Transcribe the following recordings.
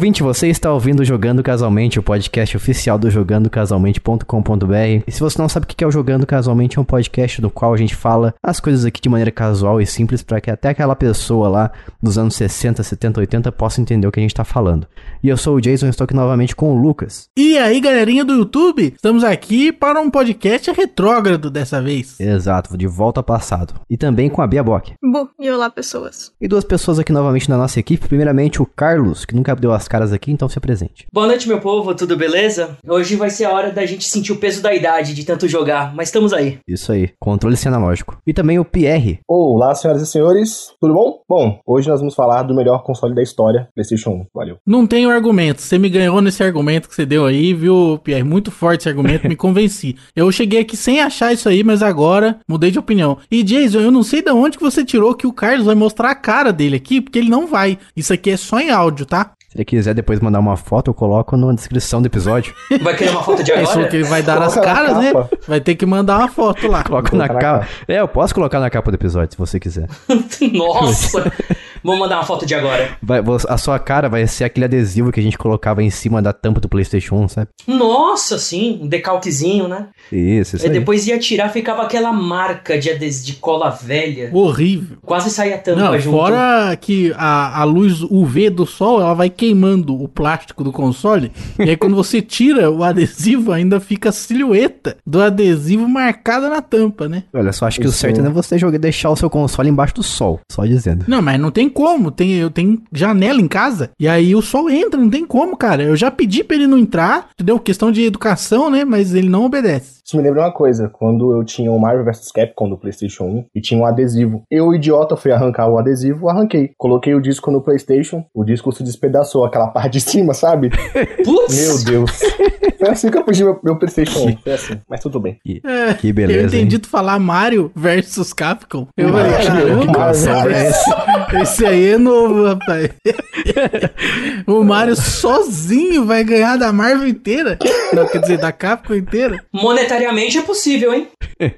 ouvinte, você está ouvindo Jogando Casualmente, o podcast oficial do jogandocasualmente.com.br. E se você não sabe o que é o Jogando Casualmente, é um podcast no qual a gente fala as coisas aqui de maneira casual e simples para que até aquela pessoa lá dos anos 60, 70, 80 possa entender o que a gente está falando. E eu sou o Jason, estou aqui novamente com o Lucas. E aí, galerinha do YouTube, estamos aqui para um podcast retrógrado dessa vez. Exato, de volta ao passado. E também com a Bia Bock. Bu, e olá, pessoas. E duas pessoas aqui novamente na nossa equipe. Primeiramente, o Carlos, que nunca deu as caras aqui, então se apresente. Boa noite, meu povo, tudo beleza? Hoje vai ser a hora da gente sentir o peso da idade de tanto jogar, mas estamos aí. Isso aí, controle sem analógico. E também o Pierre. Olá, senhoras e senhores, tudo bom? Bom, hoje nós vamos falar do melhor console da história, PlayStation 1. Valeu. Não tenho argumento. Você me ganhou nesse argumento que você deu aí, viu, Pierre? Muito forte esse argumento, me convenci. Eu cheguei aqui sem achar isso aí, mas agora mudei de opinião. E Jason, eu não sei de onde que você tirou que o Carlos vai mostrar a cara dele aqui, porque ele não vai. Isso aqui é só em áudio, tá? Se ele quiser depois mandar uma foto, eu coloco na descrição do episódio. Vai querer uma foto de É isso agora? que ele vai dar as Coloca caras, né? Vai ter que mandar uma foto lá. Coloco na capa. É, eu posso colocar na capa do episódio, se você quiser. Nossa! Vou mandar uma foto de agora. Vai- a sua cara vai ser aquele adesivo que a gente colocava em cima da tampa do PlayStation 1, sabe? Nossa, sim, um decalquezinho, né? Isso, isso Aí aí. depois ia tirar, ficava aquela marca de, ades- de cola velha. Horrível. Quase saía a tampa Não, junto. fora que a, a luz UV do sol, ela vai queimando o plástico do console. e aí quando você tira o adesivo, ainda fica a silhueta do adesivo marcada na tampa, né? Olha só, acho que o Isso. certo não é você jogar, deixar o seu console embaixo do sol. Só dizendo. Não, mas não tem como. Tem, eu tenho janela em casa. E aí o sol entra, não tem como, cara. Eu já pedi pra ele não entrar, entendeu? Questão de educação, né? Mas ele não obedece. Isso me lembra uma coisa, quando eu tinha o Marvel vs Capcom do PlayStation 1 e tinha um adesivo. Eu, idiota, fui arrancar o adesivo, arranquei. Coloquei o disco no PlayStation, o disco se despedaçou, aquela parte de cima, sabe? Putz! Meu Deus. Foi assim que eu perdi meu, meu PlayStation 1. Foi assim, mas tudo bem. Que, É, que eu beleza, entendi hein? tu falar Mario versus Capcom. Eu falei, caramba, esse, esse aí é novo, rapaz. o Mario sozinho vai ganhar da Marvel inteira. Não, quer dizer, da Capcom inteira. Monetariamente é possível, hein?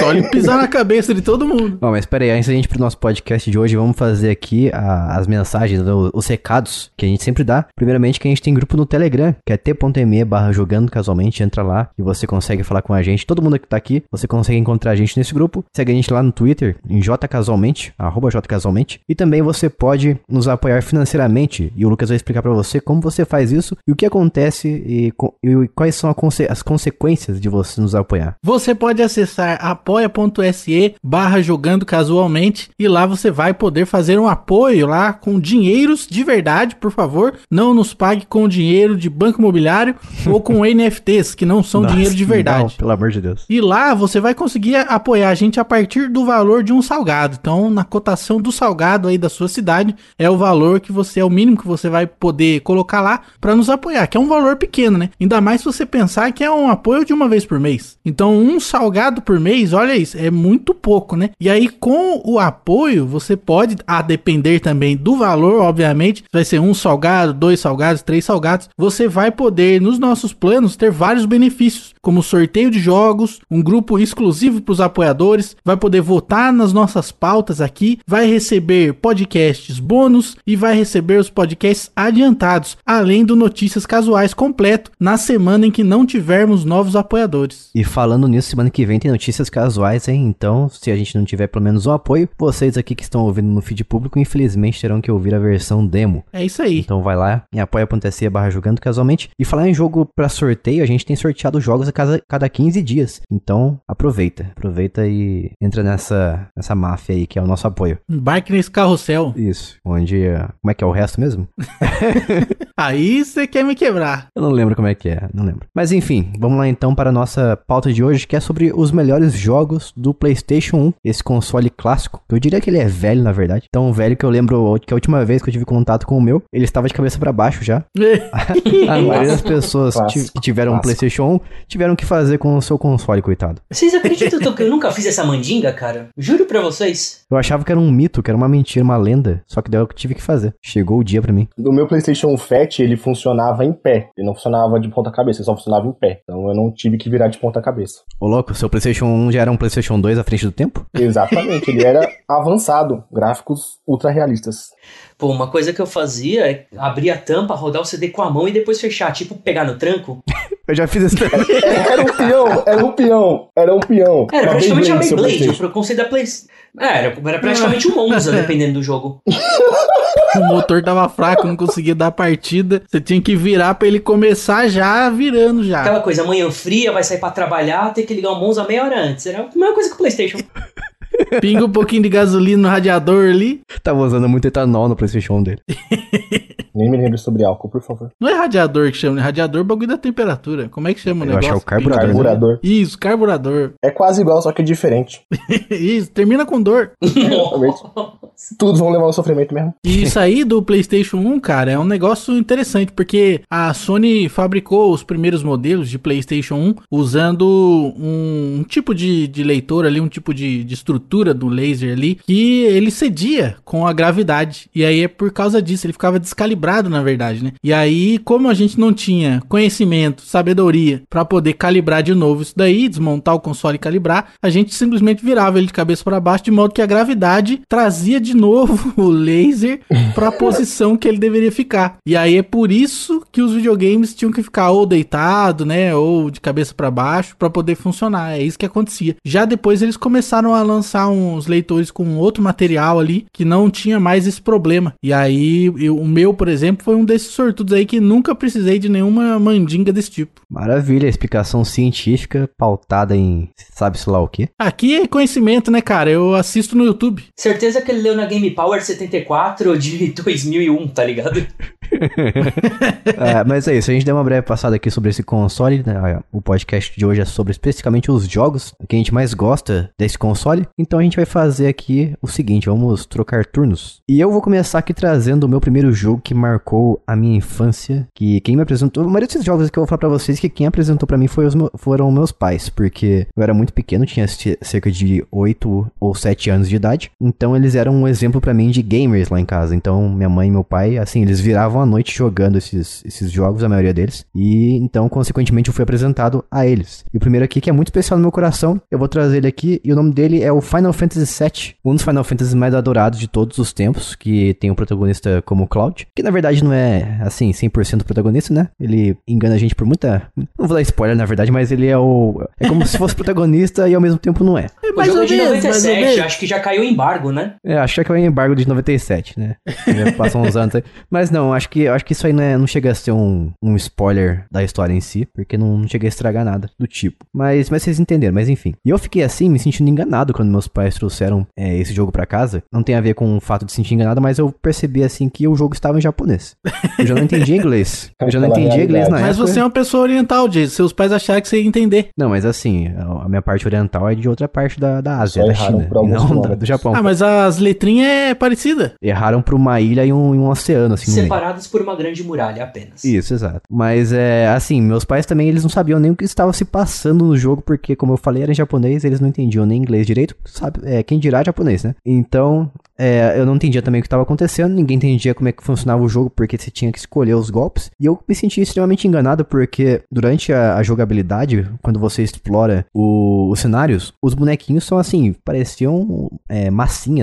Só ele pisar na cabeça de todo mundo. Bom, mas peraí, antes da gente ir pro nosso podcast de hoje, vamos fazer aqui a- as mensagens, os recados que a gente sempre dá. Primeiramente, que a gente tem grupo no Telegram, que é t.me barra jogando casualmente, entra lá e você consegue falar com a gente. Todo mundo que tá aqui, você consegue encontrar a gente nesse grupo. Segue a gente lá no Twitter, em jcasualmente, arroba jcasualmente. E também você pode nos apoiar financeiramente, e o Lucas vai explicar pra você como você faz isso e o que acontece e, e quais são conse- as consequências de você nos apoiar. Você pode acessar apoia.se barra jogando casualmente e lá você vai poder fazer um apoio lá com dinheiros de verdade, por favor. Não nos pague com dinheiro de banco imobiliário ou com NFTs, que não são Nossa, dinheiro de não, verdade. pelo amor de Deus. E lá você vai conseguir apoiar a gente a partir do valor de um salgado. Então, na cotação do salgado aí da sua cidade, é o valor que você é o mínimo que você vai poder colocar lá para nos apoiar, que é um valor pequeno, né? Ainda mais se você pensar que é um apoio de uma vez por mês. Então, um salgado por mês, olha isso, é muito pouco, né? E aí, com o apoio, você pode, a depender também do valor, obviamente, vai ser um salgado, dois salgados, três salgados, você vai poder, nos nossos planos, ter vários benefícios, como sorteio de jogos, um grupo exclusivo para os apoiadores, vai poder votar nas nossas pautas aqui, vai receber podcasts bônus e vai receber os podcasts adiantados, além do Notícias Casuais completo na semana em que não tivermos novos apoiadores. E falando nisso, semana que vem tem notícias casuais, hein? Então, se a gente não tiver pelo menos um apoio, vocês aqui que estão ouvindo no feed público, infelizmente terão que ouvir a versão demo. É isso aí. Então vai lá em apoia.se barra jogando casualmente. E falar em jogo pra sorteio, a gente tem sorteado jogos a cada, cada 15 dias. Então aproveita. Aproveita e entra nessa, nessa máfia aí que é o nosso apoio. Embarque nesse carrossel. Isso. Onde. eh, Como é que é o resto mesmo? Aí você quer me quebrar. Eu não lembro como é que é, não lembro. Mas enfim, vamos lá então para a nossa pauta de hoje, que é sobre os melhores jogos do PlayStation 1, esse console clássico. Eu diria que ele é velho, na verdade. Tão velho que eu lembro que a última vez que eu tive contato com o meu, ele estava de cabeça para baixo já. A maioria das pessoas Clássico. que tiveram um Clássico. PlayStation 1 tiveram que fazer com o seu console, coitado. Vocês acreditam que eu nunca fiz essa mandinga, cara? Juro pra vocês. Eu achava que era um mito, que era uma mentira, uma lenda. Só que daí eu tive que fazer. Chegou o dia pra mim. Do meu PlayStation 1 Fat, ele funcionava em pé. Ele não funcionava de ponta cabeça, ele só funcionava em pé. Então eu não tive que virar de ponta cabeça. Ô louco, seu PlayStation 1 já era um PlayStation 2 à frente do tempo? Exatamente, ele era avançado, gráficos ultra realistas. Pô, uma coisa que eu fazia é abrir a tampa, rodar o CD com a mão e depois fechar, tipo pegar no tranco. Eu já fiz esse. Era um peão, era um peão, era um peão. Era Uma praticamente a Beyblade, seu Beyblade, o conceito da Play... É, era, era praticamente um Monza, dependendo do jogo. O motor tava fraco, não conseguia dar partida. Você tinha que virar pra ele começar já virando já. Aquela coisa, manhã fria, vai sair pra trabalhar, tem que ligar o Monza meia hora antes. Era a mesma coisa que o Playstation. Pinga um pouquinho de gasolina no radiador ali. Tava usando muito etanol no PlayStation 1 dele. Nem me lembre sobre álcool, por favor. Não é radiador que chama, né? Radiador é bagulho da temperatura. Como é que chama o Eu acho negócio? que é o carburador, né? Carburador. Isso, carburador. É quase igual, só que é diferente. Isso, termina com dor. Exatamente. Todos vão levar um sofrimento mesmo. E isso aí do PlayStation 1, cara, é um negócio interessante, porque a Sony fabricou os primeiros modelos de PlayStation 1 usando um, um tipo de, de leitor ali, um tipo de, de estrutura do laser ali, que ele cedia com a gravidade. E aí é por causa disso, ele ficava descalibrado, na verdade, né? E aí, como a gente não tinha conhecimento, sabedoria pra poder calibrar de novo isso daí, desmontar o console e calibrar, a gente simplesmente virava ele de cabeça pra baixo, de modo que a gravidade trazia de novo o laser pra posição que ele deveria ficar. E aí é por isso que os videogames tinham que ficar ou deitado, né, ou de cabeça pra baixo pra poder funcionar. É isso que acontecia. Já depois eles começaram a lançar uns leitores com outro material ali que não tinha mais esse problema. E aí eu- o meu, por exemplo, foi um desses sortudos aí que nunca precisei de nenhuma mandinga desse tipo. Maravilha, explicação científica pautada em sabe-se lá o quê. Aqui é conhecimento, né, cara? Eu assisto no YouTube. Certeza que ele leu na Game Power 74 de 2001, tá ligado? É, mas é isso, a gente deu uma breve passada aqui sobre esse console, né? O podcast de hoje é sobre especificamente os jogos que a gente mais gosta desse console. Então a gente vai fazer aqui o seguinte, vamos trocar turnos. E eu vou começar aqui trazendo o meu primeiro jogo que marcou a minha infância, que quem me apresentou, a maioria desses jogos que eu vou falar pra vocês, que quem apresentou pra mim foi os meu- foram meus pais, porque eu era muito pequeno, tinha cerca de 8 ou 7 anos de idade, então eles eram um exemplo pra mim de gamers lá em casa. Então minha mãe e meu pai, assim, eles viravam a noite jogando esses, esses jogos, a maioria deles, e então, consequentemente, eu fui apresentado a eles. E o primeiro aqui, que é muito especial no meu coração, eu vou trazer ele aqui, e o nome dele é o Final Fantasy VII, um dos Final Fantasies mais adorados de todos os tempos, que tem um protagonista como o Cloud, que na verdade não é, assim, 100% protagonista, né? Ele engana a gente por muita... Não vou dar spoiler, na verdade, mas ele é o... É como se fosse protagonista e ao mesmo tempo não é. É O jogo é de 97, acho que já caiu o embargo, né? É, acho que é o embargo de 97, né? Já Passam uns anos aí. Mas não, acho que, acho que isso aí não, é- não chega a ser um, um spoiler da história em si, porque não, não chega a estragar nada do tipo. Mas, mas vocês entenderam, mas enfim. E eu fiquei assim, me sentindo enganado quando meus pais trouxeram é, esse jogo pra casa. Não tem a ver com o fato de se sentir enganado, mas eu percebi assim que o jogo estava em japonês. Eu já não entendia inglês. Eu já não entendia inglês na Mas época. você é uma pessoa oriental, Jason. Seus pais acharam que você ia entender. Não, mas assim, a minha parte oriental é de outra parte da, da Ásia, Só da China, não da- do. Japão. Ah, mas as letrinhas é parecida. Erraram pra uma ilha e um, e um oceano, assim, no Separados por uma grande muralha apenas. Isso, exato. Mas é assim, meus pais também eles não sabiam nem o que estava se passando no jogo, porque, como eu falei, era em japonês, eles não entendiam nem inglês direito, sabe? É, quem dirá japonês, né? Então, é, eu não entendia também o que estava acontecendo, ninguém entendia como é que funcionava o jogo, porque você tinha que escolher os golpes. E eu me senti extremamente enganado, porque durante a, a jogabilidade, quando você explora o- os cenários, os bonequinhos são assim, pareciam é,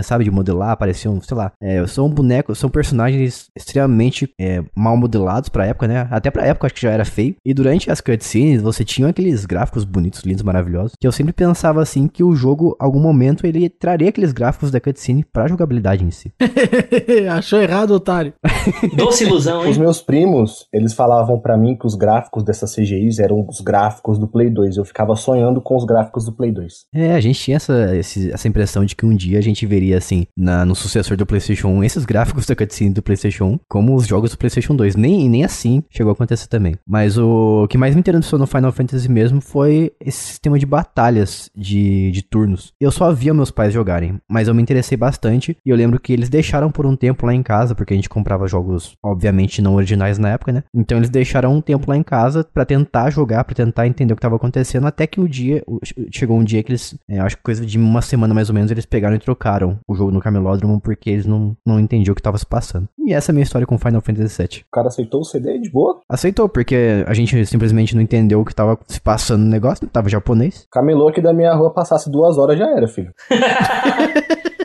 sabe? De modelar, pareciam, sei lá, é, são bonecos, são personagens extremamente é, mal modelados pra época, né? Até pra época acho que já era feio. E durante as cutscenes você tinha aqueles gráficos bonitos, lindos, maravilhosos, que eu sempre pensava assim que o jogo, algum momento, ele traria aqueles gráficos da cutscene pra jogabilidade em si. Achou errado, otário. Doce ilusão, Os hein? meus primos, eles falavam pra mim que os gráficos dessas CGIs eram os gráficos do Play 2. Eu ficava sonhando com os gráficos do Play 2. É, a gente tinha essa, esse- essa impressão de que um dia a gente veria, assim, na, no sucessor do PlayStation 1, esses gráficos da cutscene do PlayStation 1, como os jogos do PlayStation 2. Nem, nem assim chegou a acontecer também. Mas o que mais me interessou no Final Fantasy mesmo foi esse sistema de batalhas de, de turnos. Eu só via meus pais jogarem, mas eu me interessei bastante e eu lembro que eles deixaram por um tempo lá em casa, porque a gente comprava jogos, obviamente, não originais na época, né? Então eles deixaram um tempo lá em casa pra tentar jogar, pra tentar entender o que tava acontecendo, até que o dia, chegou um dia que eles, é, acho que coisa de uma semana mais ou menos, eles pegaram e trocaram o jogo no Camelódromo porque eles não, não entendiam o que tava se passando. E essa é a minha história com Final Fantasy VII. O cara aceitou o CD de boa? Aceitou, porque a gente simplesmente não entendeu o que tava se passando no negócio, tava japonês. Camelô aqui da minha rua passasse duas horas já era, filho.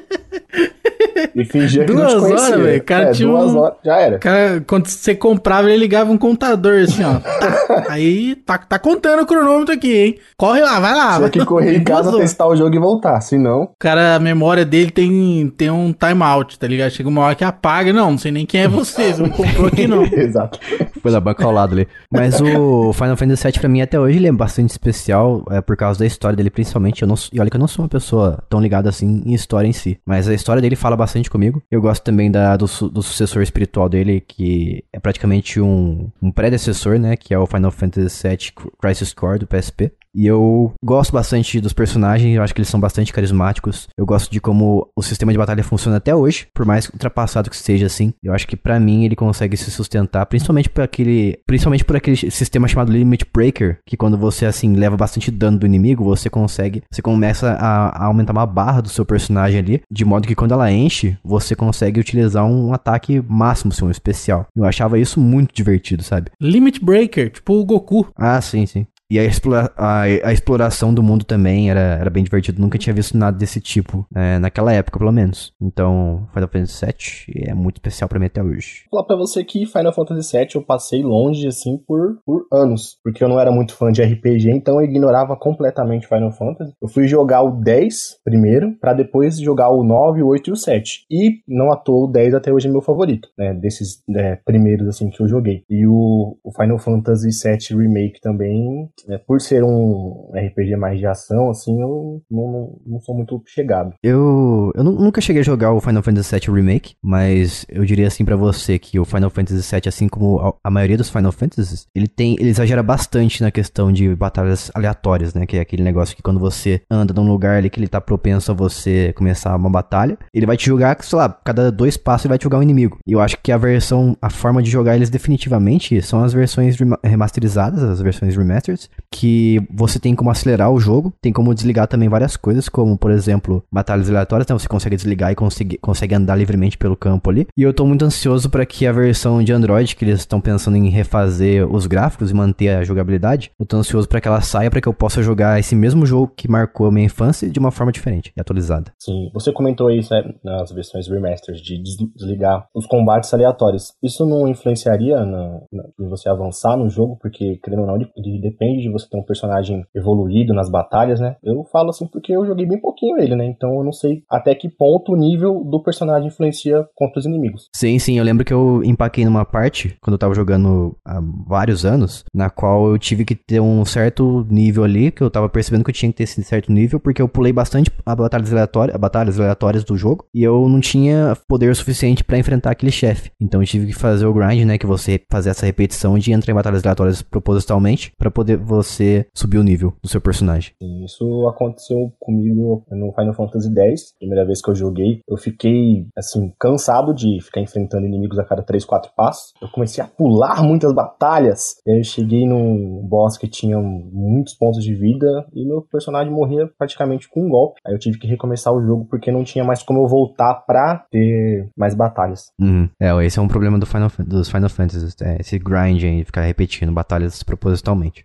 e fingia que Duas não te conhecia. horas, velho, cara é, tinha duas um- horas, já era. Cara, quando você comprava, ele ligava um contador assim, ó. Tá. Aí tá, tá contando o cronômetro aqui, hein? Corre lá, vai lá. Tinha que correr em casa, testar o jogo e voltar, senão... Cara, a memória dele tem, tem um timeout, tá ligado? Chega uma hora que apaga. Não, não sei nem quem é você, você não comprou aqui não. Exato. Foi da banca ao lado ali. Mas o Final Fantasy VII pra mim até hoje ele é bastante especial, é por causa da história dele principalmente. Eu não, e olha que eu não sou uma pessoa tão ligada assim em história em si, mas a história dele fala bastante comigo. Eu gosto também da, do, do sucessor espiritual dele, que é praticamente um, um predecessor, né, que é o Final Fantasy VII Crisis Core do PSP. E eu gosto bastante dos personagens, eu acho que eles são bastante carismáticos. Eu gosto de como o sistema de batalha funciona até hoje, por mais ultrapassado que seja assim. Eu acho que pra mim ele consegue se sustentar, principalmente por aquele, principalmente por aquele sistema chamado Limit Breaker, que quando você assim leva bastante dano do inimigo, você consegue, você começa a, a aumentar uma barra do seu personagem ali, de modo que quando ela enche, você consegue utilizar um ataque máximo, assim, um especial. Eu achava isso muito divertido, sabe? Limit Breaker, tipo o Goku. Ah, sim, sim. E a, explora- a- a exploração do mundo também era, era bem divertido. Nunca tinha visto nada desse tipo, é, naquela época, pelo menos. Então, Final Fantasy VII é muito especial pra mim até hoje. Vou falar pra você que Final Fantasy VII eu passei longe, assim, por, por anos. Porque eu não era muito fã de RPG, então eu ignorava completamente Final Fantasy. Eu fui jogar o 10 primeiro, pra depois jogar o 9, o 8 e o 7. E, não à toa, o 10 até hoje é meu favorito, né? Desses é, primeiros, assim, que eu joguei. E o, o Final Fantasy VII Remake também, né, por ser um RPG mais de ação, assim, eu não, não, não sou muito chegado. Eu, eu nu- nunca cheguei a jogar o Final Fantasy VII Remake, mas eu diria assim pra você que o Final Fantasy VII, assim como a, maioria dos Final Fantasies, ele tem, ele exagera bastante na questão de batalhas aleatórias, né? Que é aquele negócio que quando você anda num lugar ali que ele tá propenso a você começar uma batalha, ele vai te jogar, sei lá, cada dois passos ele vai te jogar um inimigo. E eu acho que a versão, a forma de jogar eles definitivamente são as versões rema- remasterizadas, as versões remasters, que você tem como acelerar o jogo, tem como desligar também várias coisas, como por exemplo, batalhas aleatórias, então você consegue desligar e consegue, consegue andar livremente pelo campo ali. E eu tô muito ansioso para que a versão de Android, que eles estão pensando em refazer os gráficos e manter a jogabilidade, eu tô ansioso para que ela saia para que eu possa jogar esse mesmo jogo que marcou a minha infância de uma forma diferente e atualizada. Sim, você comentou aí né, nas versões remasters de des- desligar os combates aleatórios. Isso não influenciaria na, na- em você avançar no jogo? Porque, querendo ou não, ele, ele de você ter um personagem evoluído nas batalhas, né? Eu falo assim porque eu joguei bem pouquinho ele, né? Então eu não sei até que ponto o nível do personagem influencia contra os inimigos. Sim, sim, eu lembro que eu empaquei numa parte, quando eu tava jogando há vários anos, na qual eu tive que ter um certo nível ali, que eu tava percebendo que eu tinha que ter esse certo nível, porque eu pulei bastante a batalhas aleatórias, batalhas aleatórias do jogo, e eu não tinha poder suficiente pra enfrentar aquele chefe. Então eu tive que fazer o grind, né, que você fazer essa repetição de entrar em batalhas aleatórias propositalmente, pra poder você subir o nível do seu personagem. Isso aconteceu comigo no Final Fantasy X, primeira vez que eu joguei. Eu fiquei, assim, cansado de ficar enfrentando inimigos a cada 3, 4 passos. Eu comecei a pular muitas batalhas. Eu cheguei num boss que tinha muitos pontos de vida e meu personagem morria praticamente com um golpe. Aí eu tive que recomeçar o jogo porque não tinha mais como eu voltar pra ter mais batalhas. Uhum. É, esse é um problema do Final, dos Final Fantasy, é, esse grind aí, ficar repetindo batalhas propositalmente.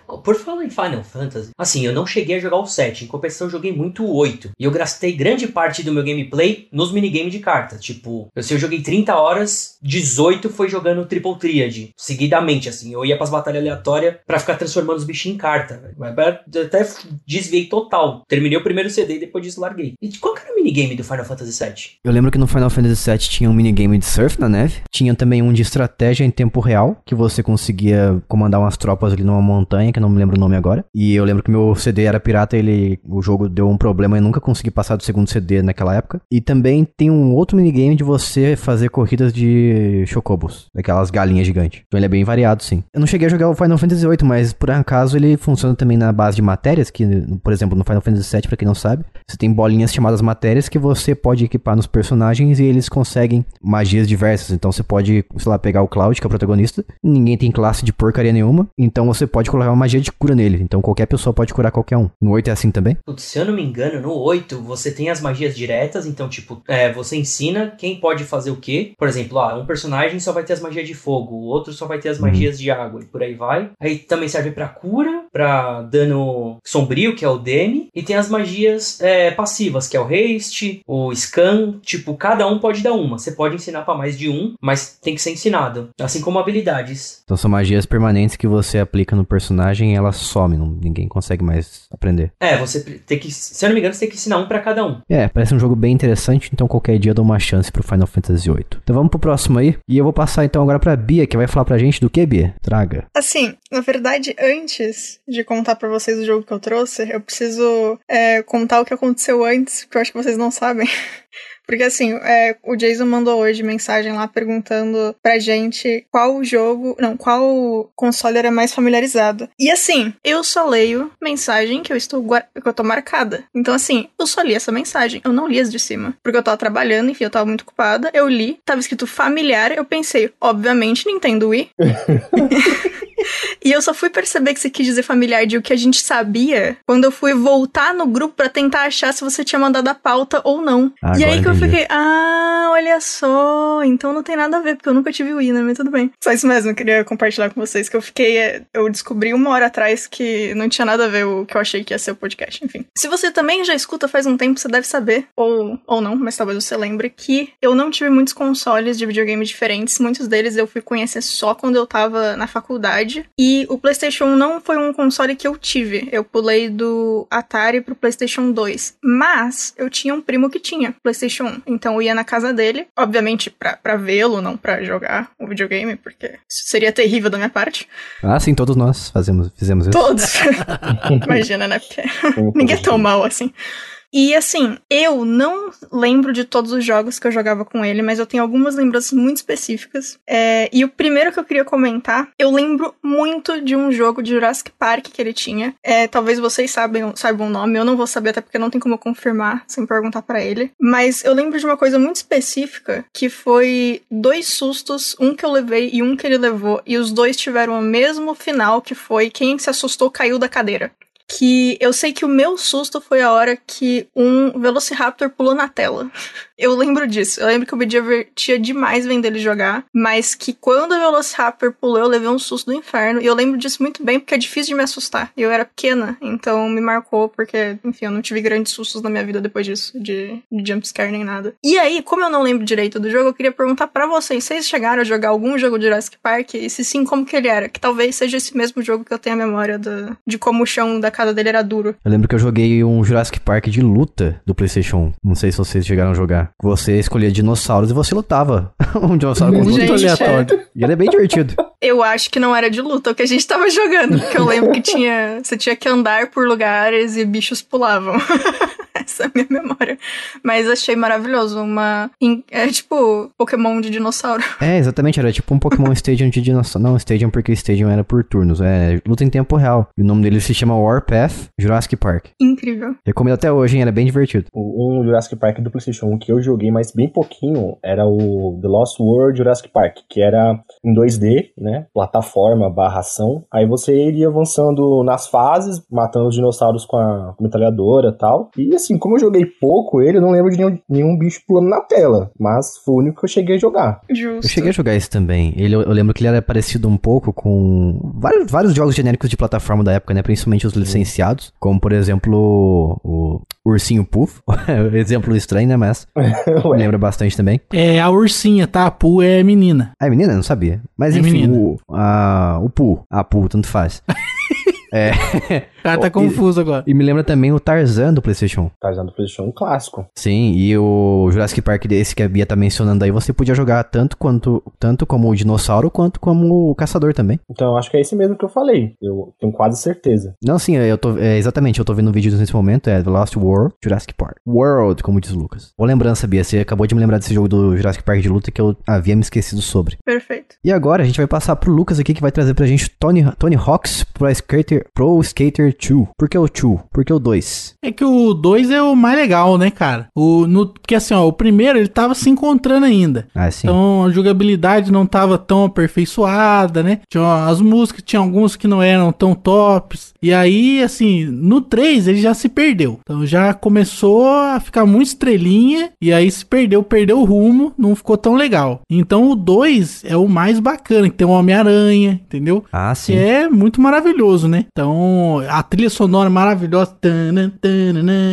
Por falar em Final Fantasy, assim, eu não cheguei a jogar o 7, em compensação eu joguei muito o 8. E eu gastei grande parte do meu gameplay nos minigames de cartas. Tipo, eu, se eu joguei 30 horas, 18 foi jogando Triple Triad, seguidamente, assim. Eu ia pras batalhas aleatórias pra ficar transformando os bichinhos em carta. Eu até desviei total. Terminei o primeiro CD e depois disso larguei. E qual que era o minigame do Final Fantasy 7? Eu lembro que no Final Fantasy VII tinha um minigame de surf na neve. Tinha também um de estratégia em tempo real, que você conseguia comandar umas tropas ali numa montanha, que não me lembro o nome agora. E eu lembro que meu CD era pirata, ele, o jogo deu um problema e nunca consegui passar do segundo CD naquela época. E também tem um outro minigame de você fazer corridas de chocobos, daquelas galinhas gigantes. Então ele é bem variado, sim. Eu não cheguei a jogar o Final Fantasy VIII, mas por acaso ele funciona também na base de matérias, que, por exemplo, no Final Fantasy VII, pra quem não sabe, você tem bolinhas chamadas matérias que você pode equipar nos personagens e eles conseguem magias diversas. Então você pode, sei lá, pegar o Cloud, que é o protagonista, ninguém tem classe de porcaria nenhuma, então você pode colocar uma magia de cura nele. Então qualquer pessoa pode curar qualquer um. No 8 é assim também? Putz, se eu não me engano, no 8 você tem as magias diretas, então, tipo, é, você ensina quem pode fazer o quê. Por exemplo, ah, um personagem só vai ter as magias de fogo, o outro só vai ter as Uhum. magias de água, e por aí vai. Aí também serve pra cura, pra dano sombrio, que é o Demi, e tem as magias é, passivas, que é o Haste, o Scan. Tipo, cada um pode dar uma. Você pode ensinar pra mais de um, mas tem que ser ensinado. Assim como habilidades. Então são magias permanentes que você aplica no personagem e ela some, não- ninguém consegue mais aprender. É, você tem que, se eu não me engano, você tem que ensinar um pra cada um. É, parece um jogo bem interessante, então qualquer dia eu dou uma chance pro Final Fantasy VIII. Então vamos pro próximo aí. E eu vou passar então agora pra Bia, que vai falar pra gente do que, Bia? Traga. Assim, na verdade, antes de contar pra vocês o jogo que eu trouxe, eu preciso é, contar o que aconteceu antes, porque eu acho que vocês não sabem. Porque assim, é, o Jason mandou hoje mensagem lá perguntando pra gente qual jogo, não, qual console era mais familiarizado. E assim, eu só leio mensagem que eu estou que eu tô marcada. Então assim, eu só li essa mensagem, eu não li as de cima, porque eu tava trabalhando, enfim, eu tava muito ocupada. Eu li, tava escrito familiar, eu pensei, obviamente Nintendo Wii. E eu só fui perceber que você quis dizer familiar de o que a gente sabia quando eu fui voltar no grupo pra tentar achar se você tinha mandado a pauta ou não. Ah, e agora aí que eu entendi. fiquei, ah, olha só, então não tem nada a ver, porque eu nunca tive Wii, né? Mas tudo bem. Só isso mesmo, eu queria compartilhar com vocês que eu fiquei, eu descobri uma hora atrás que não tinha nada a ver o que eu achei que ia ser o podcast, enfim. Se você também já escuta faz um tempo, você deve saber, ou, ou não, mas talvez você lembre, que eu não tive muitos consoles de videogame diferentes, muitos deles eu fui conhecer só quando eu tava na faculdade, e o PlayStation não foi um console que eu tive. Eu pulei do Atari pro PlayStation 2. Mas eu tinha um primo que tinha PlayStation 1. Então eu ia na casa dele, obviamente pra, pra vê-lo, não pra jogar o videogame, porque isso seria terrível da minha parte. Ah, sim, todos nós fazemos, fizemos isso. Todos. Imagina, né? Porque ninguém é tão mal assim. E assim, eu não lembro de todos os jogos que eu jogava com ele, mas eu tenho algumas lembranças muito específicas. É, e o primeiro que eu queria comentar, eu lembro muito de um jogo de Jurassic Park que ele tinha. É, talvez vocês saibam, saibam o nome, eu não vou saber até porque não tem como confirmar sem perguntar pra ele. Mas eu lembro de uma coisa muito específica que foi dois sustos, um que eu levei e um que ele levou, e os dois tiveram o mesmo final, que foi quem se assustou caiu da cadeira que eu sei que o meu susto foi a hora que um Velociraptor pulou na tela. Eu lembro disso. Eu lembro que eu me divertia demais vendo ele jogar, mas que quando o Velociraptor pulou, eu levei um susto do inferno. E eu lembro disso muito bem, porque é difícil de me assustar. Eu era pequena, então me marcou, porque, enfim, eu não tive grandes sustos na minha vida depois disso, de, de jumpscare nem nada. E aí, como eu não lembro direito do jogo, eu queria perguntar pra vocês: vocês chegaram a jogar algum jogo de Jurassic Park? E se sim, como que ele era? Que talvez seja esse mesmo jogo que eu tenho a memória do, de como o chão da casa dele era duro. Eu lembro que eu joguei um Jurassic Park de luta do PlayStation 1. Não sei se vocês chegaram a jogar. Você escolhia dinossauros e você lutava. um dinossauro com Muito luta. Gente, aleatório. E ele é bem divertido. Eu acho que não era de luta o que a gente tava jogando. Porque eu lembro que tinha. Você tinha que andar por lugares e bichos pulavam. Essa é a minha memória. Mas achei maravilhoso. Uma. É tipo Pokémon de dinossauro. É, exatamente. Era tipo um Pokémon Stadium de dinossauro. Não, Stadium porque Stadium era por turnos. É luta em tempo real. E o nome dele se chama Warpath Jurassic Park. Incrível. Recomendo até hoje, hein? Era bem divertido. O- Um Jurassic Park do PlayStation 1 que eu joguei, mas bem pouquinho, era o The Lost World Jurassic Park, que era em 2D, né? Plataforma barra ação. Aí você iria avançando nas fases, matando os dinossauros com a com a metralhadora e tal. E assim, como eu joguei pouco ele, eu não lembro de nenhum, nenhum bicho pulando na tela. Mas foi o único que eu cheguei a jogar. Justo. Eu cheguei a jogar esse também. Ele, eu lembro que ele era parecido um pouco com vários, vários jogos genéricos de plataforma da época, né? Principalmente os licenciados. Como, por exemplo, o, o Ursinho Puff. Exemplo estranho, né? Mas lembra bastante também. É a ursinha, tá? A Pooh é menina. Ah, é menina? Não sabia. Mas É enfim, menina. o, a, o Pooh. A Pooh, tanto faz. é. O cara tá E- confuso agora. E me lembra também o Tarzan do PlayStation 1. Tarzan do PlayStation 1 clássico. Sim, e o Jurassic Park desse que a Bia tá mencionando aí, você podia jogar tanto quanto tanto como o dinossauro quanto como o caçador também. Então eu acho que é esse mesmo que eu falei. Eu tenho quase certeza. Não, sim, eu tô. é, exatamente, eu tô vendo vídeos nesse momento, é The Lost World, Jurassic Park. World, como diz o Lucas. Boa lembrança, Bia. Você acabou de me lembrar desse jogo do Jurassic Park de luta que eu havia me esquecido sobre. Perfeito. E agora a gente vai passar pro Lucas aqui que vai trazer pra gente Tony, Tony Hawk's Pro Skater Skater, Pro Skater 2. Por que o 2? Por que o 2? É que o 2 é o mais legal, né, cara? O, no, porque assim, ó, o primeiro ele tava se encontrando ainda. Ah, sim. Então a jogabilidade não tava tão aperfeiçoada, né? Tinha as músicas, tinha alguns que não eram tão tops. E aí, assim, no 3 ele já se perdeu. Então já começou a ficar muito estrelinha e aí se perdeu, perdeu o rumo, não ficou tão legal. Então o 2 é o mais bacana, que tem o Homem-Aranha, entendeu? ah, Que sim. é muito maravilhoso, né? Então, a trilha sonora maravilhosa. Tanã, tanã,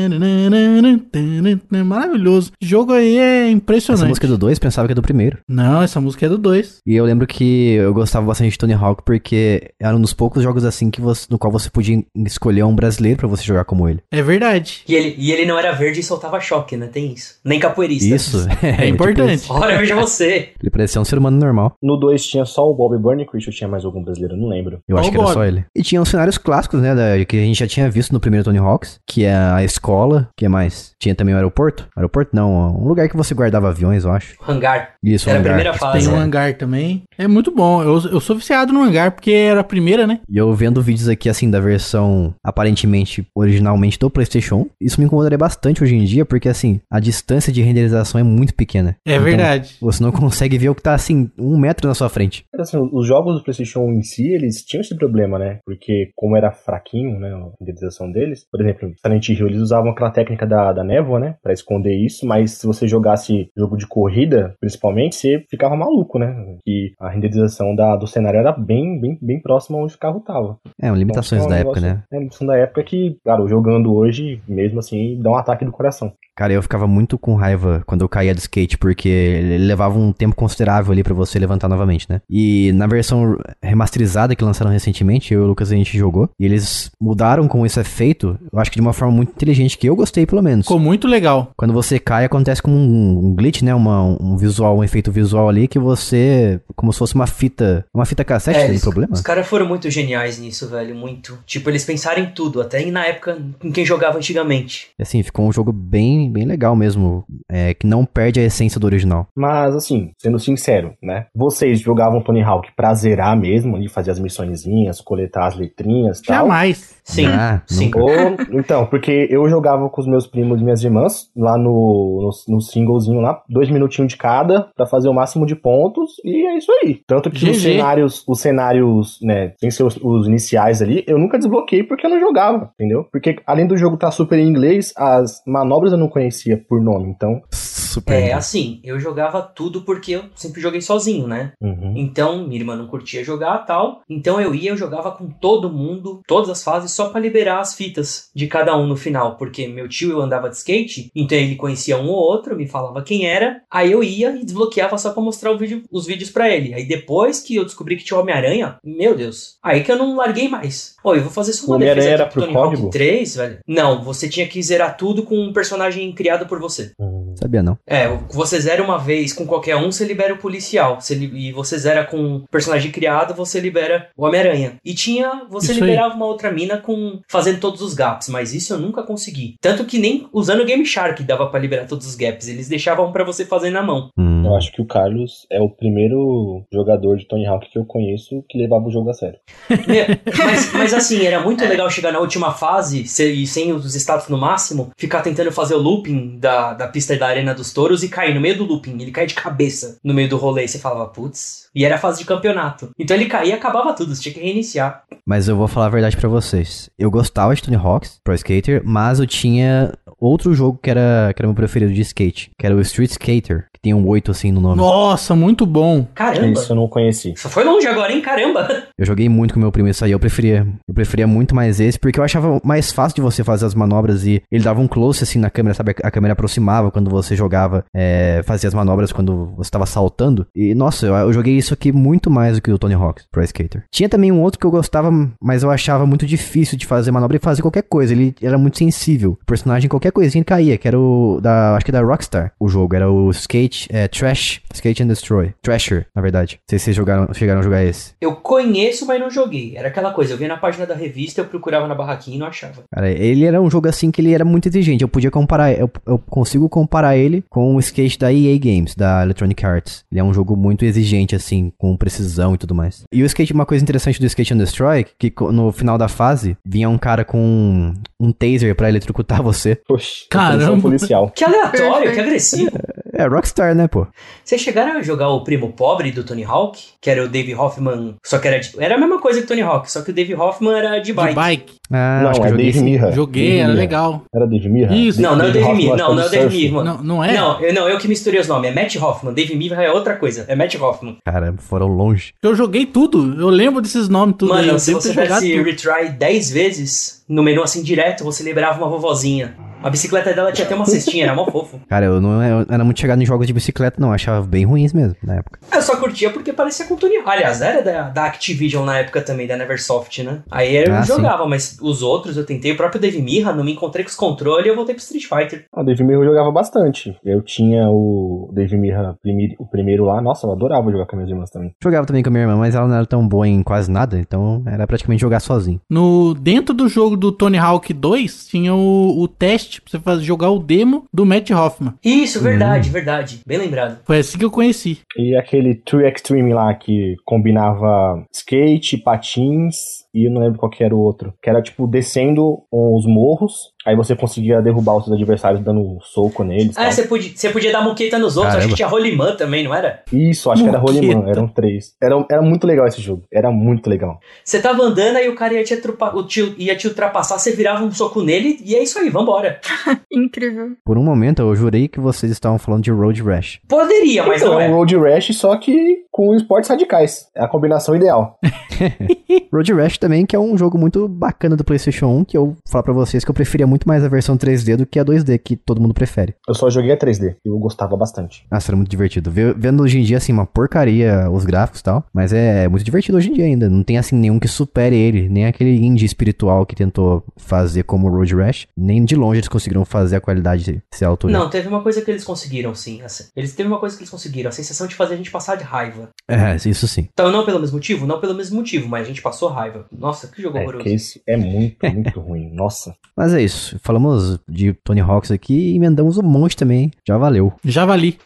Maravilhoso. O jogo aí é impressionante. Essa música é do 2, pensava que é do primeiro. Não, essa música é do 2. E eu lembro que eu gostava bastante de Tony Hawk porque era um dos poucos jogos assim que você, no qual você podia escolher um brasileiro pra você jogar como ele. É verdade. E ele, e ele não era verde e soltava choque, né? Tem isso. Nem capoeirista. Isso. É, tipo importante. isso. Ora, veja você. ele parecia um ser humano normal. No 2 tinha só o Bob Burnquist ou tinha mais algum brasileiro? Não lembro. Eu acho que era Bob. só ele. E tinha os cenários clássicos, né? da- que a gente já tinha visto no primeiro Tony Hawks, que é a escola, que mais? Tinha também o aeroporto? Aeroporto não, um lugar que você guardava aviões, eu acho. Hangar. Isso, um Era a hangar. primeira fase. Tem um né? hangar também. É muito bom. Eu, eu sou viciado no hangar porque era a primeira, né? E eu vendo vídeos aqui, assim, da versão aparentemente, originalmente do PlayStation 1, isso me incomodaria bastante hoje em dia, porque, assim, a distância de renderização é muito pequena. É Então, verdade. Você não consegue ver o que tá, assim, um metro na sua frente. Assim, os jogos do PlayStation 1 em si, eles tinham esse problema, né? Porque, como era fraquinho, né, a renderização deles, por exemplo, Silent Hill, eles usavam aquela técnica da, da névoa, né, pra esconder isso, mas se você jogasse jogo de corrida, principalmente, você ficava maluco, né? Que a renderização da, do cenário era bem, bem, bem próxima onde o carro tava. É, limitações Então, da é um época, negócio- né? É, limitação da época que, claro, jogando hoje, mesmo assim, dá um ataque do coração. Cara, eu ficava muito com raiva quando eu caía do skate, porque ele levava um tempo considerável ali pra você levantar novamente, né? E na versão remasterizada que lançaram recentemente, eu e o Lucas a gente jogou, e eles mudaram como isso é feito, eu acho que de uma forma muito inteligente, que eu gostei pelo menos. Ficou muito legal. Quando você cai, acontece como um, um glitch, né? Uma, um visual, um efeito visual ali que você. Como se fosse uma fita. Uma fita cassete, É, tem eles- problema? Os caras foram muito geniais nisso, velho. Muito. Tipo, eles pensaram em tudo, até na época em quem jogava antigamente. E assim, ficou um jogo bem, bem legal mesmo. É, que não perde a essência do original. Mas, assim, sendo sincero, né? Vocês jogavam Tony Hawk pra zerar mesmo, de fazer as missõezinhas, coletar as letrinhas e tal? Jamais. Sim. Ah, sim. Ou, então, porque eu jogava com os meus primos e minhas irmãs lá no, no, no singlezinho lá, dois minutinhos de cada, pra fazer o máximo de pontos, e é isso aí. Tanto que os cenários, os cenários, né, sem ser os, os iniciais ali, eu nunca desbloqueei porque eu não jogava, entendeu? Porque além do jogo estar super em inglês, as manobras eu não conhecia por nome, então. Super. É, assim, eu jogava tudo porque eu sempre joguei sozinho, né? uhum. Então, minha irmã não curtia jogar tal. Então eu ia, eu jogava com todo mundo, todas as fases, só pra liberar as fitas de cada um no final. Porque meu tio eu andava de skate, então ele conhecia um ou outro, me falava quem era. Aí eu ia e desbloqueava só pra mostrar o vídeo, os vídeos pra ele. Aí depois que eu descobri que tinha Homem-Aranha, meu Deus. Aí que eu não larguei mais. Ó, eu vou fazer só uma defesa era pro por Tony Hawk código? 3, velho. Não, você tinha que zerar tudo com um personagem criado por você. Uhum. Sabia não. É, o- você zera uma vez com qualquer um, você libera o policial. Você li- e você zera com um personagem criado, você libera o Homem-Aranha. E tinha. Você Isso aí. liberava uma outra mina com fazendo todos os gaps, mas isso eu nunca consegui. Tanto que nem usando o Game Shark dava pra liberar todos os gaps. Eles deixavam pra você fazer na mão. Hum. Eu acho que o Carlos é o primeiro jogador de Tony Hawk que eu conheço que levava o jogo a sério. É, mas, mas assim, era muito legal chegar na última fase se- e sem os status no máximo, ficar tentando fazer o looping da, da pista da Arena dos Touros e cair no meio do looping. Ele cai de cabeça no meio do rolê. E você falava, putz. E era a fase de campeonato. Então ele caía e acabava tudo. Você tinha que reiniciar. Mas eu vou falar a verdade pra vocês. Eu gostava de Tony Hawk's Pro Skater, mas eu tinha outro jogo que era, que era meu preferido de skate, que era o Street Skater, que tem um 8 assim no nome. Nossa, muito bom. Caramba. Isso eu não conheci. Só foi longe agora, hein? Caramba. Eu joguei muito com meu primo isso aí, eu preferia, eu preferia muito mais esse, porque eu achava mais fácil de você fazer as manobras e ele dava um close assim na câmera, sabe? A câmera aproximava quando você jogava, é, fazia as manobras quando você tava saltando. E nossa, eu, eu joguei isso aqui muito mais do que o Tony Hawk Pro Skater. Tinha também um outro que eu gostava, mas eu achava muito difícil de fazer manobra e fazer qualquer coisa. Ele era muito sensível. O personagem, qualquer coisinha caía, que era o da, acho que da Rockstar, o jogo, era o Skate é, Trash, Skate and Destroy. Trasher, na verdade. Não sei se vocês jogaram, chegaram a jogar esse. Eu conheço, mas não joguei. Era aquela coisa, eu via na página da revista, eu procurava na barraquinha e não achava. Cara, ele era um jogo assim que ele era muito exigente. Eu podia comparar, eu, eu consigo comparar ele com o skate da EA Games, da Electronic Arts. Ele é um jogo muito exigente, assim, com precisão e tudo mais. E o skate, uma coisa interessante do Skate and Destroy, que co- no final da fase, vinha um cara com um, taser pra eletrocutar você. Poxa, Caramba. policial. Que aleatório, que agressivo. É, Rockstar, né, pô? Vocês chegaram a jogar o primo pobre do Tony Hawk? Que era o Dave Hoffman, só que era de, Era a mesma coisa que o Tony Hawk, só que o Dave Hoffman era de bike. De bike. Ah, não, acho que é eu joguei Dave. Mirra. Joguei, Dave era Mirra. legal. Era Dave Mirra? Isso. Não, não é o Dave Mirra. Não, não é o Dave. Mirra, mano. Não, não é? Não, eu, não, eu que misturei os nomes. É Matt Hoffman. Dave Mirra é outra coisa. É Matt Hoffman. Caramba, foram longe. Eu joguei tudo. Eu lembro desses nomes tudo aí. Mano, Eu se você tudo. retry 10 vezes no menu assim direto, você liberava uma vovozinha. A bicicleta dela tinha até uma cestinha, era mó fofo. Cara, eu não eu era muito chegado em jogos de bicicleta, não. Eu achava bem ruins mesmo, na época. Eu só curtia porque parecia com o Tony Hawk. Aliás, era da, da Activision na época também, da Neversoft, né? Aí eu Ah, sim. jogava, mas os outros eu tentei. O próprio Dave Mirra, não me encontrei com os controles e eu voltei pro Street Fighter. Ah, O Dave Mirra eu jogava bastante. Eu tinha o Dave Mirra prime- o primeiro lá. Nossa, eu adorava jogar com minhas irmãs também. Jogava também com a minha irmã, mas ela não era tão boa em quase nada, então era praticamente jogar sozinho. No, dentro do jogo do Tony Hawk 2, tinha o, o teste pra você fazer, jogar o demo do Matt Hoffman. Isso, Hum. verdade, verdade. Bem lembrado. Foi assim que eu conheci. E aquele True Extreme lá que combinava skate, patins e eu não lembro qual que era o outro. Que era tipo descendo os morros, aí você conseguia derrubar os seus adversários dando soco neles. Ah, você podia, você podia dar muqueta nos outros. Acho Caramba. que tinha Rolimã também, não era? Isso, acho que era Muqueta. Rolimã, eram três. Era, era muito legal esse jogo, era muito legal. Você tava andando, aí o cara ia te, tio- ia te ultrapassar, você virava um soco nele e é isso aí, vambora. Incrível. Por um momento eu jurei que vocês estavam falando de Road Rash. Poderia, mas então, não é um é. Road Rash, só que com esportes radicais. É a combinação ideal. Road Rash também, que é um jogo muito bacana do PlayStation 1, que eu vou falar pra vocês que eu preferia muito mais a versão 3D do que a 2D, que todo mundo prefere. Eu só joguei a 3D, eu gostava bastante. Nossa, era muito divertido. Ve- Vendo hoje em dia, assim, uma porcaria os gráficos e tal, mas é muito divertido hoje em dia ainda. Não tem, assim, nenhum que supere ele, nem aquele indie espiritual que tentou fazer como Road Rash, nem de longe eles conseguiram fazer a qualidade ser altura. Não, teve uma coisa que eles conseguiram, sim. assim. Eles teve uma coisa que eles conseguiram, a sensação de fazer a gente passar de raiva. É, isso sim. Então, não pelo mesmo motivo? Não pelo mesmo motivo, mas a gente passou raiva. Nossa, que jogo É, horroroso. porque esse é muito, muito ruim. Nossa. Mas é isso. Falamos de Tony Hawks aqui e emendamos um monte também. Já valeu. Javali.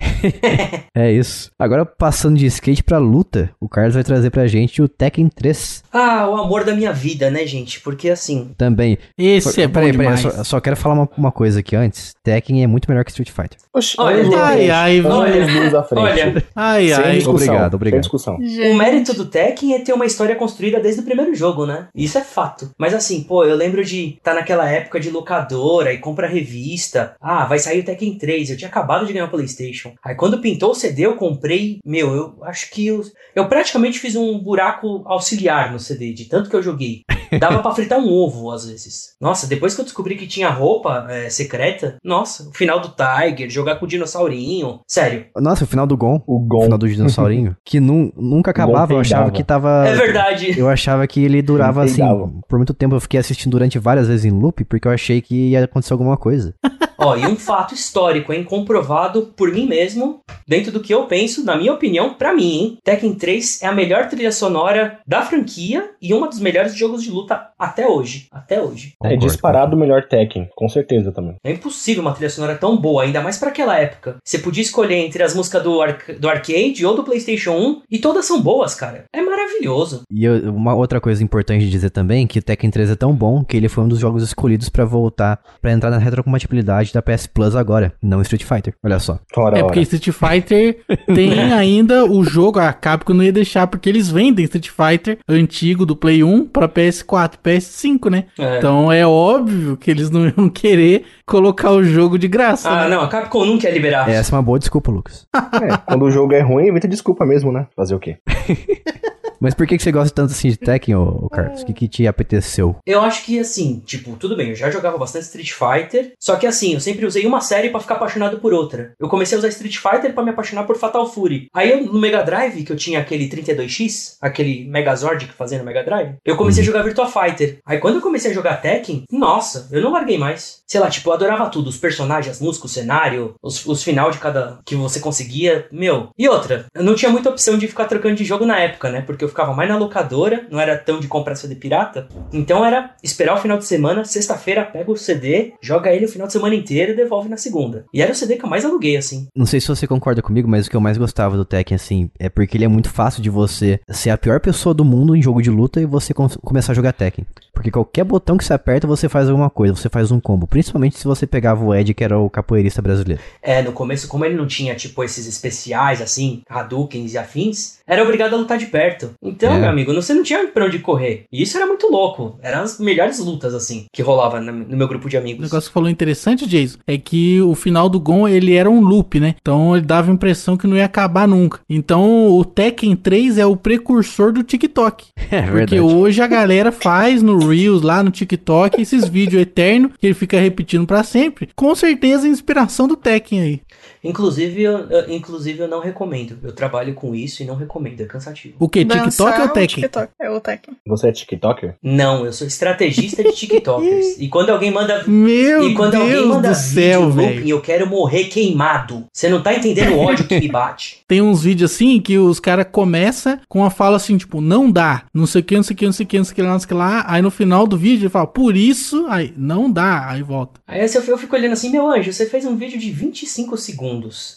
É isso. Agora, passando de skate pra luta, o Carlos vai trazer pra gente o Tekken 3 Ah, o amor da minha vida, né, gente? Porque assim, também. Esse é bom peraí, peraí, demais. só, só quero falar uma, uma coisa aqui antes. Tekken é muito melhor que Street Fighter. Oxi, Olha, ai, ai, olha, luz à frente. olha, Ai, ai. discussão, Obrigado, obrigado. Sem discussão. O mérito do Tekken é ter uma história construída desde o primeiro jogo, né? Isso é fato. Mas assim, pô, eu lembro de estar naquela época de locadora e compra revista. Ah, vai sair o Tekken 3. Eu tinha acabado de ganhar o PlayStation. Aí quando pintou o CD, eu comprei. Meu, eu acho que eu, eu praticamente fiz um buraco auxiliar no CD, de tanto que eu joguei. Dava pra fritar um ovo às vezes. Nossa, depois que eu descobri que tinha roupa é, secreta, nossa, o final do Tiger, jogar com o dinossaurinho. Sério. Nossa, o final do Gon. O O Gon. final do dinossaurinho. que nu, nunca acabava. Eu achava que tava. É verdade. Eu achava que ele durava assim. Por muito tempo eu fiquei assistindo durante várias vezes em loop, porque eu achei que ia acontecer alguma coisa. Ó, e um fato histórico, hein? Comprovado por mim mesmo, dentro do que eu penso, na minha opinião, pra mim, hein? Tekken 3 é a melhor trilha sonora da franquia e uma dos melhores jogos de luta até hoje. Até hoje. É disparado o melhor Tekken, com certeza também. É impossível uma trilha sonora tão boa, ainda mais pra aquela época. Você podia escolher entre as músicas do, arc- do arcade ou do PlayStation 1 e todas são boas, cara. É maravilhoso. E eu- uma outra coisa importante de dizer também, que o Tekken 3 é tão bom que ele foi um dos jogos escolhidos pra voltar, pra entrar na retrocompatibilidade da PS Plus agora, e não Street Fighter. Olha só. Ora, É ora. porque Street Fighter tem ainda o jogo, a Capcom não ia deixar, porque eles vendem Street Fighter antigo do Play 1 pra PS4, PS5, né? É. Então é óbvio que eles não iam querer colocar o jogo de graça. Ah, né? não, a Capcom nunca ia liberar. Essa é uma boa desculpa, Lucas. É, quando o jogo é ruim, inventa desculpa mesmo, né? Fazer o quê? Mas por que, que você gosta tanto assim de Tekken, ô, ô Carlos? O que, que te apeteceu? Eu acho que assim, tipo, tudo bem, eu já jogava bastante Street Fighter, só que assim, eu sempre usei uma série pra ficar apaixonado por outra. Eu comecei a usar Street Fighter pra me apaixonar por Fatal Fury. Aí eu, no Mega Drive, que eu tinha aquele 32X, aquele Megazord que fazia no Mega Drive, eu comecei a jogar Virtua Fighter. Aí quando eu comecei a jogar Tekken, nossa, eu não larguei mais. Sei lá, tipo, eu adorava tudo, os personagens, as músicas, o cenário, os, os final de cada que você conseguia, meu. E outra, eu não tinha muita opção de ficar trocando de jogo na época, né? Porque eu ficava mais na locadora, não era tão de comprar CD pirata. Então era esperar o final de semana, sexta-feira pega o CD, joga ele o final de semana inteiro e devolve na segunda. E era o CD que eu mais aluguei, assim. Não sei se você concorda comigo, mas o que eu mais gostava do Tekken, assim, é porque ele é muito fácil de você ser a pior pessoa do mundo em jogo de luta e você com- começar a jogar Tekken. Porque qualquer botão que você aperta, você faz alguma coisa, você faz um combo. Principalmente se você pegava o Ed, que era o capoeirista brasileiro. É, no começo, como ele não tinha, tipo, esses especiais, assim, Hadoukens e afins, era obrigado a lutar de perto. Então, É. meu amigo, você não tinha pra onde correr. E isso era muito louco. Eram as melhores lutas, assim, que rolava no meu grupo de O amigos. negócio que falou interessante, Jason, é que o final do Gon ele era um loop, né? Então ele dava a impressão que não ia acabar nunca. Então o Tekken 3 é o precursor do TikTok. É Porque hoje a galera faz no Reels, lá no TikTok, esses vídeos eternos que ele fica repetindo pra sempre. Com certeza a inspiração do Tekken aí. Inclusive eu, eu- inclusive, eu não recomendo. Eu trabalho com isso e não recomendo, é cansativo. O que? TikTok ou o Tekken? TikTok. É o Tekken. Você é TikToker? Não, eu sou estrategista de TikTokers. e quando alguém manda. Meu E quando alguém Deus manda do vídeo céu, looping, velho. eu quero morrer queimado. Você não tá entendendo o ódio que me bate. Tem uns vídeos assim que os caras começam com a fala assim, tipo, não dá, não sei o que, não sei o que, não sei o que, não sei o que lá, não sei o que lá. Aí no final do vídeo ele fala, por isso, aí, não dá, aí volta. Aí eu eu fico olhando assim, meu anjo, você fez um vídeo de 25 segundos.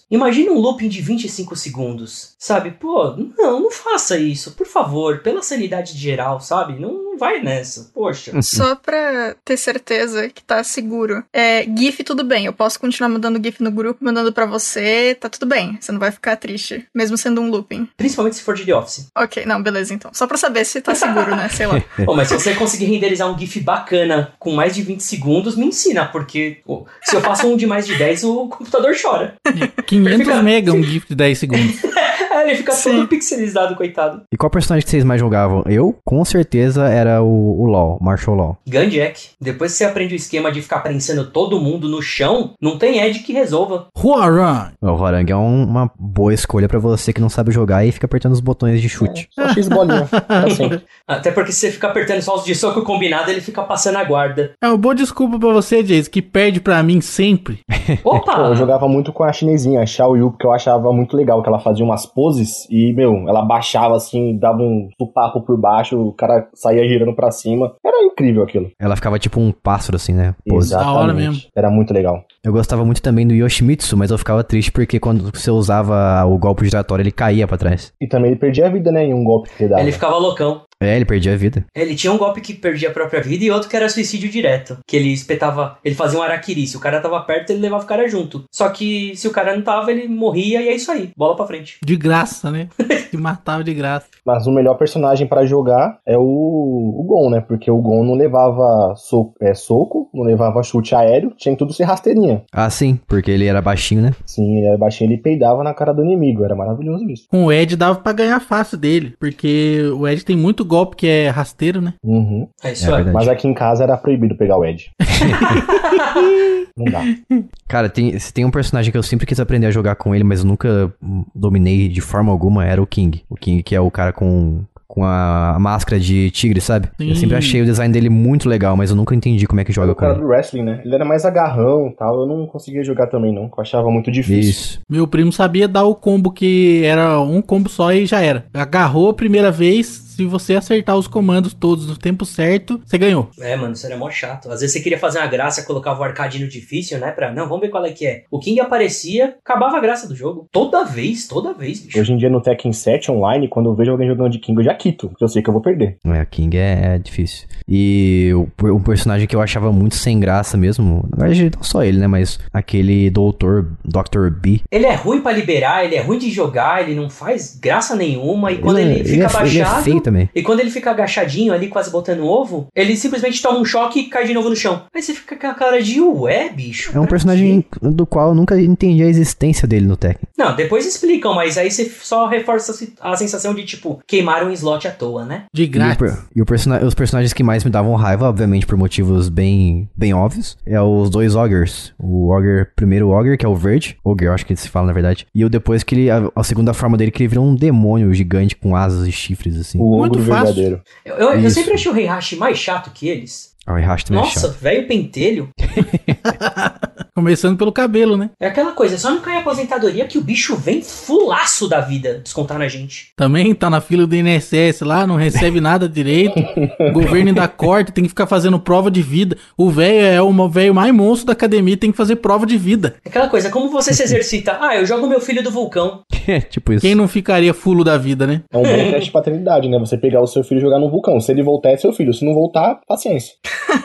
Imagina um looping de 25 segundos. Sabe? Pô, não, não faça isso, por favor, pela sanidade geral, sabe? Não, não vai nessa. Poxa. Só pra ter certeza que tá seguro. É, GIF, tudo bem. Eu posso continuar mandando GIF no grupo, mandando pra você. Tá tudo bem. Você não vai ficar triste. Mesmo sendo um looping. Principalmente se for de The Office. Ok, não, beleza então. Só pra saber se tá seguro, né? Sei lá. Pô, mas se você conseguir renderizar um GIF bacana com mais de 20 segundos, me ensina, porque pô, se eu faço um de mais de 10, o computador chora. 500 Fica- mega um GIF de 10 segundos. É, ele fica Sim. todo pixelizado, coitado. E qual personagem que vocês mais jogavam? Eu, com certeza, era o, o LoL, Marshall Law. Gunjack, depois que você aprende o esquema de ficar prensando todo mundo no chão, não tem Ed que resolva. Huarun! O Horang é um- uma boa escolha pra você que não sabe jogar e fica apertando os botões de chute. Só X bolinha. Assim. Até porque se você ficar apertando só os de soco combinado, ele fica passando a guarda. É uma boa desculpa pra você, Jason, que perde pra mim sempre. Opa! Pô, eu jogava muito com a chinesinha, a Xiao Yu, porque eu achava muito legal que ela fazia umas poses e, meu, ela baixava assim, dava um papo por baixo, o cara saía girando pra cima. Era incrível aquilo. Ela ficava tipo um pássaro, assim, né? Pose. Da hora mesmo. Era muito legal. Eu gostava muito também do Yoshimitsu, mas eu ficava triste porque quando você usava o golpe giratório, ele caía pra trás. E também ele perdia a vida, né, em um golpe que ele dava. Ele ficava loucão. É, ele perdia a vida. Ele tinha um golpe que perdia a própria vida e outro que era suicídio direto. Que ele espetava. Ele fazia um araquiri. Se o cara tava perto, ele levava o cara junto. Só que se o cara não tava, ele morria e é isso aí. Bola pra frente. De graça, né? Se matava de graça. Mas o melhor personagem pra jogar é o, o Gon, né? Porque o Gon não levava so- é, soco, não levava chute aéreo, tinha que tudo ser rasteirinha. Ah, sim, porque ele era baixinho, né? Sim, ele era baixinho, ele peidava na cara do inimigo. Era maravilhoso isso. Com o Ed dava pra ganhar fácil dele, porque o Ed tem muito golpe que é rasteiro, né? Uhum. É isso É aí. verdade. Mas aqui em casa era proibido pegar o Ed. não dá. Cara, tem, se tem um personagem que eu sempre quis aprender a jogar com ele, mas eu nunca dominei de forma alguma, era o King. O King que é o cara com, com a máscara de tigre, sabe? Eu Sim. sempre achei o design dele muito legal, mas eu nunca entendi como é que joga o com cara ele. do wrestling, né? Ele era mais agarrão e tal. Eu não conseguia jogar também, não. Eu achava muito difícil. Isso. Meu primo sabia dar o combo que era um combo só e já era. Agarrou a primeira vez, se você acertar os comandos todos no tempo certo, você ganhou. É, mano, isso era mó chato. Às vezes você queria fazer uma graça, colocava o arcade no difícil, né? Pra, não, vamos ver qual é que é. O King aparecia, acabava a graça do jogo. Toda vez, toda vez, bicho. Hoje em dia no Tekken 7 online, quando eu vejo alguém jogando de King, eu já quito, porque eu sei que eu vou perder. É, o King é, é difícil. E o, um personagem que eu achava muito sem graça mesmo, na verdade não só ele, né, mas aquele doutor, Dr. B. Ele é ruim pra liberar, ele é ruim de jogar, ele não faz graça nenhuma. E quando Ele ele, ele fica é fe- ele é baixado. feio também. E quando ele fica agachadinho ali, quase botando ovo, ele simplesmente toma um choque e cai de novo no chão. Aí você fica com a cara de ué, bicho. É um personagem quê?" do qual eu nunca entendi a existência dele no Tekken. Não, depois explicam, mas aí você só reforça a se- a sensação de, tipo, queimaram um slot à toa, né? De E, o e o persona- os personagens que mais me davam raiva, obviamente por motivos bem, bem óbvios, é os dois Ogres. O Ogre, primeiro Ogre, que é o verde, Ogre, eu acho que se fala na verdade. E o depois que ele, a, a segunda forma dele, que ele virou um demônio gigante com asas e chifres, assim. O Muito ogro fácil. verdadeiro. Eu, eu- eu sempre achei o Heihachi mais chato que eles. Ah, o Heihachi também é Nossa, chato. velho pentelho. Começando pelo cabelo, né? É aquela coisa, só não cai em aposentadoria que o bicho vem fulaço da vida descontar na gente. Também tá na fila do INSS lá, não recebe nada direito. O governo ainda corta, tem que ficar fazendo prova de vida. O velho é o velho mais monstro da academia, tem que fazer prova de vida. É Aquela coisa, como você se exercita? Ah, eu jogo meu filho do vulcão. tipo isso. Quem não ficaria fulo da vida, né? É um bom teste de paternidade, né? Você pegar o seu filho e jogar no vulcão. Se ele voltar, é seu filho. Se não voltar, paciência.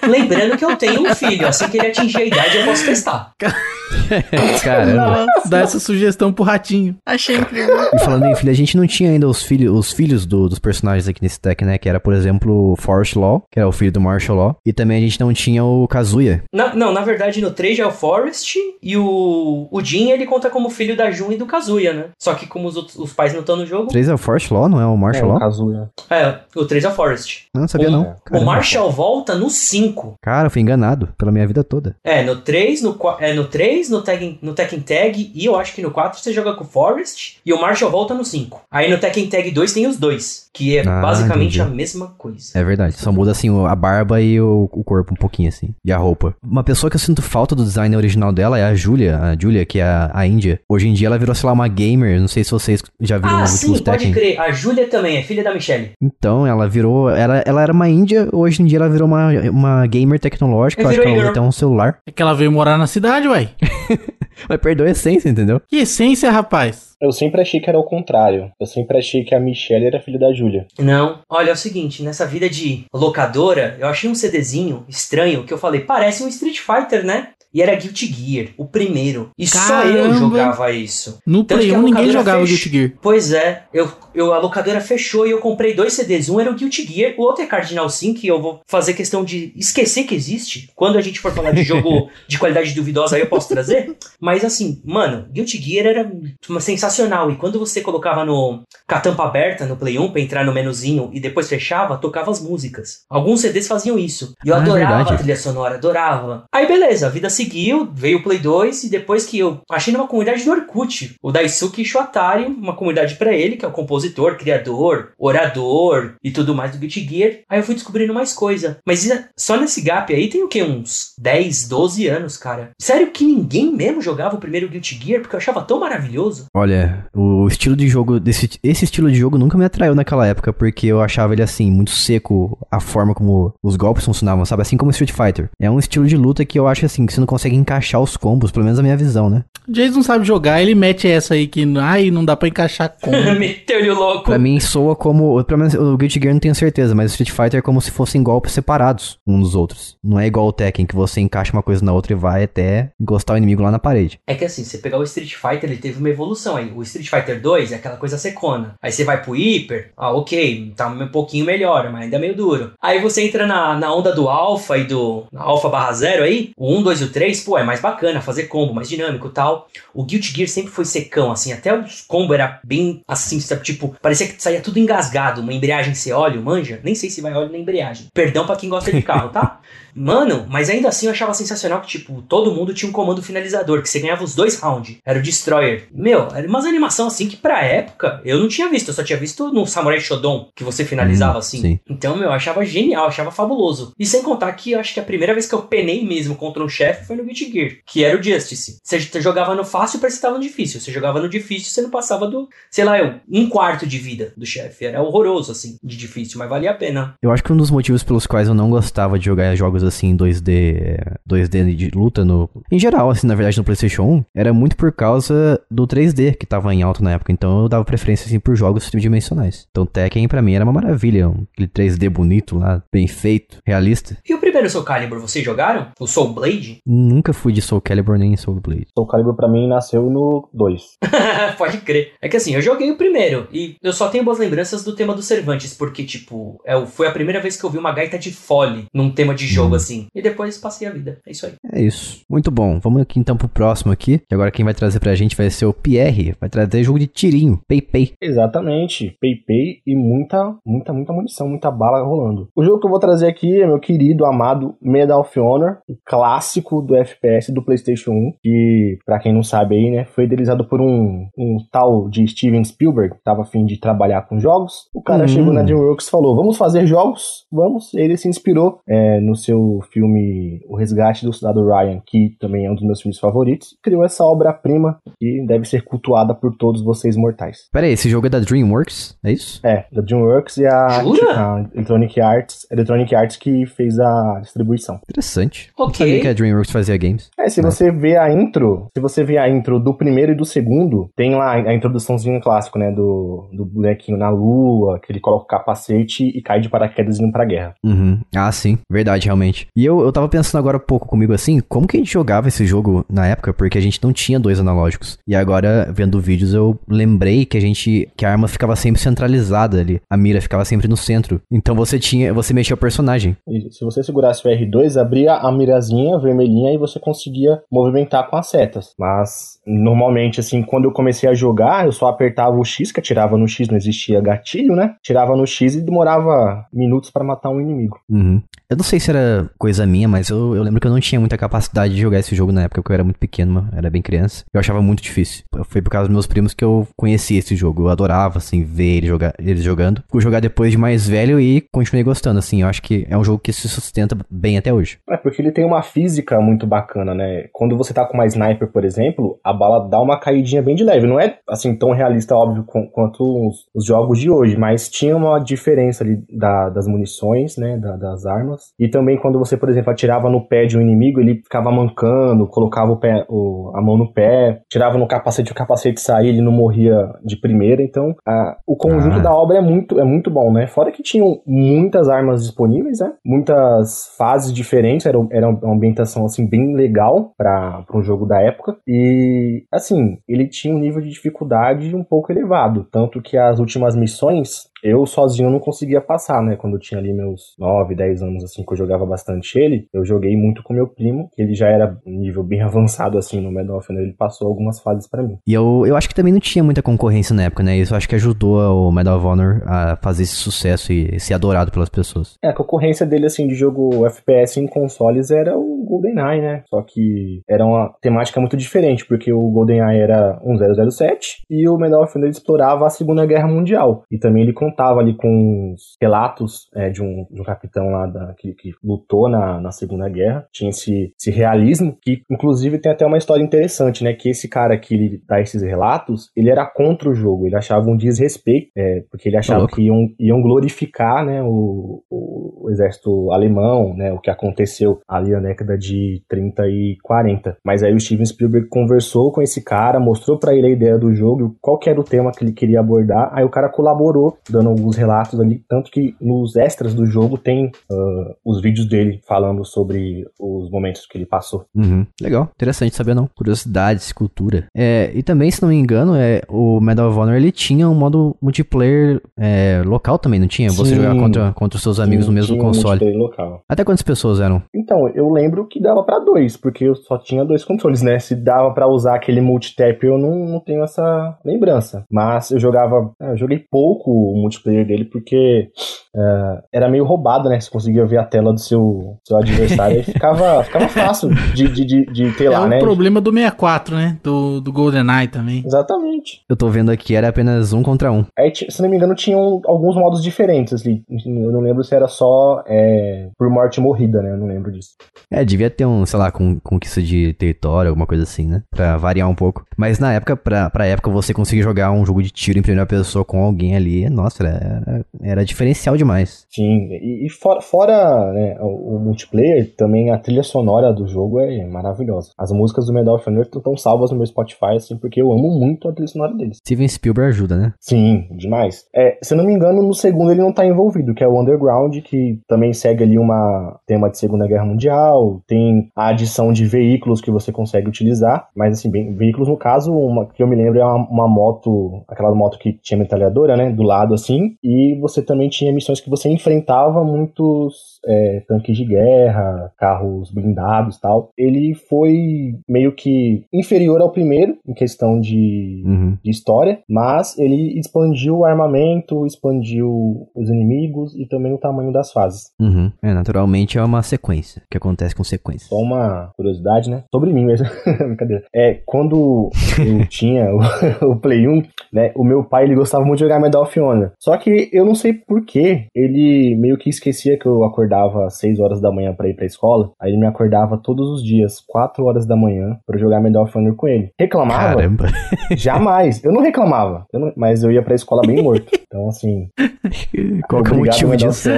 Lembrando que eu tenho um filho, assim que ele atingir a idade eu posso testar. Caramba. Dá essa sugestão pro ratinho. Achei incrível. E falando em filho, a gente não tinha ainda os, filhos os filhos do- dos personagens aqui nesse deck, né? Que era, por exemplo, o Forest Law, que era o filho do Marshall Law. E também a gente não tinha o Kazuya. Na- não, na verdade no 3 já é o Forrest e o, o Jin ele conta como filho da Jun e do Kazuya, né? Só que como os, outros- os pais não estão no jogo, 3 é o Forest Law, não é o É, Marshall o Law? Kazuya. é, o 3 é o Forrest. Não, não sabia É. não. O Caramba. Marshall volta no 5. Cara, eu fui enganado pela minha vida toda. É, no 3, no, qua- é, no 3, no Tekken, no Tekken Tag e eu acho que no 4 você joga com o Forrest e o Marshall volta no 5. Aí no Tekken Tag 2 tem os dois, que é Ah, basicamente entendi. a mesma coisa. É verdade, só muda assim a barba e o, o corpo um pouquinho assim, e a roupa. Uma pessoa que eu sinto falta do design original dela é a Julia, a Julia, que é a, a Índia. Hoje em dia ela virou, sei lá, uma gamer, não sei se vocês já viram Ah, nos sim, últimos pode Tekken. crer. A Júlia também é filha da Michelle. Então, ela virou, ela, ela era uma Índia, hoje em dia ela virou uma, uma gamer tecnológica, eu acho que ela até um celular. É que ela veio morar na cidade, uai. Mas perdeu a essência, entendeu? Que essência, rapaz. Eu sempre achei que era o contrário. Eu sempre achei que a Michelle era filha da Júlia. Não. Olha, é o seguinte, nessa vida de locadora, eu achei um CDzinho estranho que eu falei, parece um Street Fighter, né? E era Guilty Gear, o primeiro. E só eu Caramba. jogava isso. No Tanto Play que a 1 ninguém jogava fech- Guilty Gear. Pois é, eu, eu, a locadora fechou e eu comprei dois CDs. Um era o Guilty Gear, o outro é Cardinal Sim, que eu vou fazer questão de esquecer que existe. Quando a gente for falar de jogo de qualidade duvidosa, aí eu posso trazer. Mas assim, mano, Guilty Gear era uma sensacional. E quando você colocava no com a tampa aberta no Play 1 pra entrar no menuzinho e depois fechava, tocava as músicas. Alguns CDs faziam isso. E eu Ah, é adorava verdade. a trilha sonora, adorava. Aí beleza, a vida seguiu, veio o Play 2 e depois que eu achei numa comunidade do Orkut, o Daisuke Shotari, uma comunidade pra ele, que é o compositor, criador, orador e tudo mais do Guilty Gear. Aí eu fui descobrindo mais coisa. Mas isso- só nesse gap aí tem o quê? Uns 10, 12 anos, cara. Sério que ninguém mesmo jogava o primeiro Guilty Gear porque eu achava tão maravilhoso? Olha, o estilo de jogo desse esse estilo de jogo nunca me atraiu naquela época porque eu achava ele assim muito seco, a forma como os golpes funcionavam, sabe? Assim como Street Fighter. É um estilo de luta que eu acho assim que você não consegue encaixar os combos, pelo menos a minha visão, né? Jason sabe jogar, ele mete essa aí que ai, não dá pra encaixar com. Meteu-lhe o louco. Pra mim soa como, pelo menos o Guilty Gear não tenho certeza, mas o Street Fighter é como se fossem golpes separados uns dos outros. Não é igual o Tekken que você encaixa uma coisa na outra e vai até encostar o inimigo lá na parede. É que assim, você pegar o Street Fighter, ele teve uma evolução aí. O Street Fighter 2 é aquela coisa secona. Aí você vai pro Hyper, ah, ok, tá um pouquinho melhor, mas ainda é meio duro. Aí você entra na, na onda do Alpha e do Alpha barra zero aí, o 1, 2 e o 3, pô, é mais bacana fazer combo, mais dinâmico e tal. O Guilty Gear sempre foi secão, assim, até os combo era bem assim, sabe, tipo, parecia que saía tudo engasgado, uma embreagem sem óleo, manja? Nem sei se vai óleo na embreagem. Perdão pra quem gosta de carro, tá? Mano, mas ainda assim eu achava sensacional que, tipo, todo mundo tinha um comando finalizador, que você ganhava os dois rounds. Era o Destroyer. Meu, era umas animação assim que pra época eu não tinha visto. Eu só tinha visto no Samurai Shodown, que você finalizava Hum, assim. sim. Então, meu, eu achava genial, achava fabuloso. E sem contar que eu acho que a primeira vez que eu penei mesmo contra um chefe foi no Guilty Gear, que era o Justice. Você jogava no fácil parecia que tava no difícil. Você jogava no difícil você não passava do, sei lá, eu, um quarto de vida do chefe. Era horroroso, assim, de difícil, mas valia a pena. Eu acho que um dos motivos pelos quais eu não gostava de jogar jogos assim em 2D, é, 2D de luta no, em geral, assim, na verdade no PlayStation 1, era muito por causa do 3D que tava em alta na época. Então eu dava preferência assim por jogos tridimensionais. Então Tekken pra mim era uma maravilha, um- aquele 3D bonito lá, bem feito, realista. E o primeiro Soul Calibur, vocês jogaram? O Soul Blade? Nunca fui de Soul Calibur nem Soul Blade. Soul Calibur pra mim nasceu no 2. Pode crer. É que assim, eu joguei o primeiro. E eu só tenho boas lembranças do tema do Cervantes, porque, tipo, é, foi a primeira vez que eu vi uma gaita de fole num tema de jogo, hum. assim. E depois passei a vida. É isso aí. É isso. Muito bom. Vamos aqui então pro próximo aqui. Que agora quem vai trazer pra gente vai ser o Pierre. Vai trazer jogo de tirinho. Pei. Exatamente. Pei e muita, muita, muita munição, muita bala rolando. O jogo que eu vou trazer aqui é meu querido, amado Medal of Honor, o clássico do FPS do PlayStation 1, que, pra quem não sabe aí, né, foi idealizado por um, um tal de Steven Spielberg, que tava afim de trabalhar com jogos. O cara hum. chegou na DreamWorks e falou: Vamos fazer jogos? Vamos. Ele se inspirou é, no seu filme O Resgate do Soldado Ryan, que também é um dos meus filmes favoritos, criou essa obra-prima que deve ser cultuada por todos vocês mortais. Pera aí, esse jogo é da DreamWorks? É isso? É, da DreamWorks e a, a Electronic Arts, Electronic Arts que fez a distribuição. Interessante. Ok. Não sabia que a DreamWorks fazia games. É, se você vê a intro, se você vê a intro do primeiro e do segundo, tem lá a introduçãozinha clássico, né, do, do bonequinho na lua, que ele coloca o capacete e cai de paraquedas indo pra guerra. Uhum. Ah, sim. Verdade, realmente. E eu, eu tava pensando agora um pouco comigo assim, como que a gente jogava esse jogo na época? Porque a gente não tinha dois analógicos. E agora, vendo vídeos, eu lembrei que a gente, que a arma ficava sempre centralizada ali. A mira ficava sempre no centro. Então você tinha, você mexia o personagem. E se você segurasse o R2, abria a mirazinha vermelhinha e você conseguia movimentar com as setas. Mas normalmente assim, quando eu comecei a jogar, eu só apertava o X, que atirava no X, não existia gatilho, né? Tirava no X e demorava minutos para matar um inimigo. Uhum. Eu não sei se era coisa minha, mas eu, eu, lembro que eu não tinha muita capacidade de jogar esse jogo na época, porque eu era muito pequeno, era bem criança. Eu achava muito difícil. Foi por causa dos meus primos que eu conheci esse jogo. Eu adorava, assim, ver ele jogar, eles jogando. Fui jogar depois de mais velho e continuei gostando, assim. Eu acho que é um jogo que se sustenta bem até hoje. É, porque ele tem uma física muito bacana, né? Quando você tá com uma sniper, por exemplo, a bala dá uma caidinha bem de leve. Não é, assim, tão realista, óbvio, quanto os, os jogos de hoje, mas tinha uma diferença ali da, das munições, né? Da, das armas. E também quando você, por exemplo, atirava no pé de um inimigo, ele ficava mancando, colocava o pé, o, a mão no pé, tirava no capacete, o capacete saía, ele não morria de primeira. Então, a, o conjunto ah. da obra é muito, é muito bom, né? Fora que tinham muitas armas disponíveis, né? Muitas fases diferentes, era, era uma ambientação, assim, bem legal para um jogo da época. E, assim, ele tinha um nível de dificuldade um pouco elevado, tanto que as últimas missões eu sozinho não conseguia passar, né? Quando eu tinha ali meus 9, 10 anos, assim, que eu jogava bastante ele, eu joguei muito com meu primo, que ele já era nível bem avançado, assim, no Medal of Honor, ele passou algumas fases para mim. E eu, eu acho que também não tinha muita concorrência na época, né? Isso eu acho que ajudou o Medal of Honor a fazer esse sucesso e ser adorado pelas pessoas. É, a concorrência dele, assim, de jogo FPS em consoles era o GoldenEye, né? Só que era uma temática muito diferente, porque o GoldenEye era um 007 e o Medal of Honor explorava a Segunda Guerra Mundial. E também ele contava ali com os relatos é, de, um, de um capitão lá da, que, que lutou na, na Segunda Guerra. Tinha esse, esse realismo, que inclusive tem até uma história interessante, né? Que esse cara que ele dá esses relatos, ele era contra o jogo, ele achava um desrespeito, é, porque ele achava que iam, iam glorificar né, o, o, o, exército alemão, né? O que aconteceu ali na década de 30 e 40. Mas aí o Steven Spielberg conversou com esse cara, mostrou para ele a ideia do jogo, qual que era o tema que ele queria abordar, aí o cara colaborou, dando alguns relatos ali, tanto que nos extras do jogo tem uh, os vídeos dele falando sobre os momentos que ele passou. Uhum. Legal, interessante saber não. Curiosidades, cultura. É, e também, se não me engano, é, o Medal of Honor ele tinha um modo multiplayer é, local também, não tinha? Você Sim. jogar contra, contra os seus amigos Sim, no mesmo console. Um local. Até quantas pessoas eram? Então, eu lembro que dava para dois, porque eu só tinha dois controles, né? Se dava para usar aquele multitap, eu não, não tenho essa lembrança. Mas eu jogava, é, eu joguei pouco o multiplayer dele, porque é, era meio roubado, né? Você conseguia ver a tela do seu, seu adversário e ficava, ficava fácil de, de, de, de ter é lá, né? É o problema do 64, né? Do, do GoldenEye também. Exatamente. Eu tô vendo aqui, era apenas um contra um. Aí, se não me engano, tinham alguns modos diferentes ali. Eu não lembro se era só é, por morte morrida, né? Eu não lembro disso. É, devia ter um, sei lá, com, conquista de território, alguma coisa assim, né? Pra variar um pouco. Mas na época, pra, pra época, você conseguir jogar um jogo de tiro em primeira pessoa com alguém ali, nossa, era, era diferencial demais. Sim, e, e fora, fora né, o, o, multiplayer, também a trilha sonora do jogo é maravilhosa. As músicas do Medal of Honor estão salvas no meu Spotify, assim, porque eu amo muito a trilha sonora deles. Steven Spielberg ajuda, né? Sim, demais. É, se eu não me engano, no segundo ele não tá envolvido, que é o Underground, que também segue ali uma tema de Segunda Guerra Mundial, tem a adição de veículos que você consegue utilizar, mas assim, bem, veículos no caso, uma que eu me lembro é uma, uma moto, aquela moto que tinha metralhadora, né, do lado assim, e você também tinha missões que você enfrentava muitos é, tanques de guerra, carros blindados tal. Ele foi meio que inferior ao primeiro em questão de, Uhum. de história, mas ele expandiu o armamento, expandiu os inimigos e também o tamanho das fases. Uhum. É, naturalmente é uma sequência, que acontece com sequência. Só uma curiosidade, né? Sobre mim mesmo. Brincadeira. É, quando eu tinha o, o Play 1, né? O meu pai, ele gostava muito de jogar Medal of Honor. Só que eu não sei porquê, ele meio que esquecia que eu acordava às 6 horas da manhã pra ir pra escola. Aí ele me acordava todos os dias, 4 horas da manhã, pra jogar Medal of Honor com ele. Reclamava? Caramba. Jamais. Eu não reclamava. Eu não- mas eu ia pra escola bem morto. Então, assim, Qual que é o motivo disso?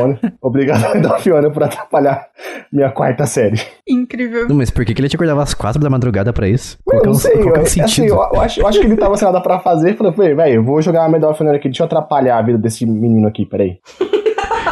Obrigado, Medal of Honor, por atrapalhar minha quarta série. Incrível. Não, mas por que, que ele te acordava às quatro da madrugada pra isso? Qual Eu é não o- sei, qual é eu, assim, sentido? eu, eu acho, eu acho que ele tava sem nada pra fazer. Falei, "Pô, velho, eu vou jogar Medal of Honor aqui, deixa eu atrapalhar a vida desse menino aqui, peraí.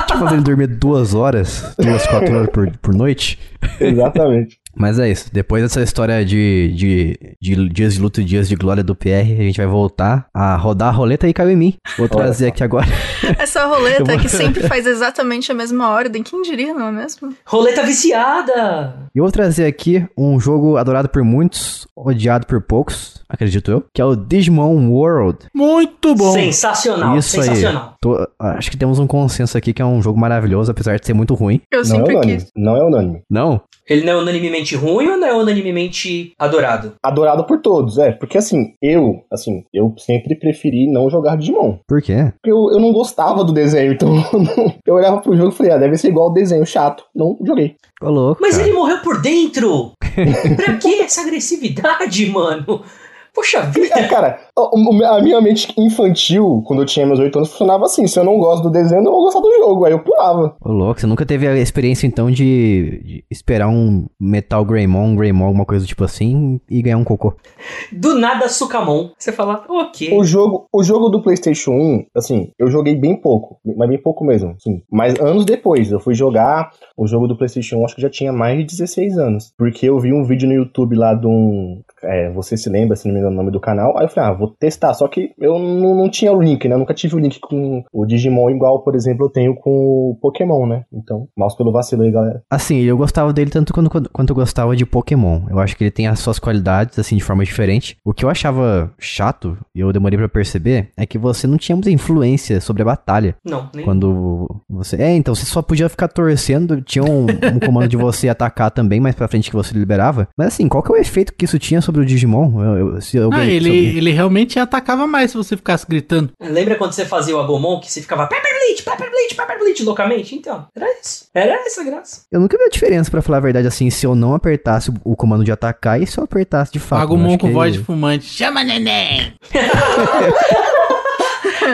Tipo, ele dormir duas horas, duas, quatro horas por, por noite. Exatamente. Mas é isso. Depois dessa história de, de, de dias de luta e dias de glória do PR, a gente vai voltar a rodar a roleta e caiu em mim. Vou trazer aqui agora. Essa roleta vou- que sempre faz exatamente a mesma ordem. Quem diria, não é mesmo? Roleta viciada! E eu vou trazer aqui um jogo adorado por muitos, odiado por poucos, acredito eu, que é o Digimon World. Muito bom. Sensacional, Isso sensacional. aí. Tô- acho que temos um consenso aqui que é um jogo maravilhoso, apesar de ser muito ruim. Eu Não é sempre unânime. quis. Não é unânime. Não? Ele não é unanimemente ruim ou não é unanimemente adorado? Adorado por todos, é. Porque assim, eu, assim, eu sempre preferi não jogar Digimon. Por quê? Porque eu, eu não gostava do desenho, então eu olhava pro jogo e falei, ah, deve ser igual o desenho, chato. Não joguei. Ô, louco. Mas cara. ele morreu por dentro! pra que essa agressividade, mano? Poxa vida! É, cara, a minha mente infantil, quando eu tinha meus 8 anos, funcionava assim. Se eu não gosto do desenho, eu não vou gostar do jogo. Aí eu pulava. Ô, louco, você nunca teve a experiência, então, de, de esperar um Metal Greymon, um Greymon, alguma coisa tipo assim, e ganhar um cocô. Do nada, Sukamon. Você fala, ok. O jogo, o jogo do PlayStation 1, assim, eu joguei bem pouco, mas bem pouco mesmo, sim. Mas anos depois, eu fui jogar o jogo do PlayStation 1, acho que já tinha mais de 16 anos. Porque eu vi um vídeo no YouTube lá de um. é, você se lembra, se não me engano, o nome do canal. Aí eu falei, ah, vou testar. Só que eu não, não tinha o link, né? Eu nunca tive o link com o Digimon, igual, por exemplo, eu tenho com o Pokémon, né? Então, mouse pelo vacilo aí, galera. Assim, eu gostava dele tanto quanto, quanto, eu gostava de Pokémon. Eu acho que ele tem as suas qualidades, assim, de forma diferente. O que eu achava chato, e eu demorei pra perceber, é que você não tinha muita influência sobre a batalha. Não, nem. Quando você. É, então você só podia ficar torcendo. Tinha um, um comando de você atacar também mais pra frente que você liberava. Mas assim, qual que é o efeito que isso tinha sobre o Digimon? Eu, eu- se alguém, Ah, se ele, alguém- ele realmente atacava mais se você ficasse gritando. Lembra quando você fazia o Agumon que você ficava Pepper Bleach, Pepper Bleach, Pepper Bleach loucamente? Então, era isso. Era essa a graça. Eu nunca vi a diferença, pra falar a verdade, assim, se eu não apertasse o, comando de atacar e se eu apertasse de fato. Eu Agumon com que- voz de fumante. Chama neném!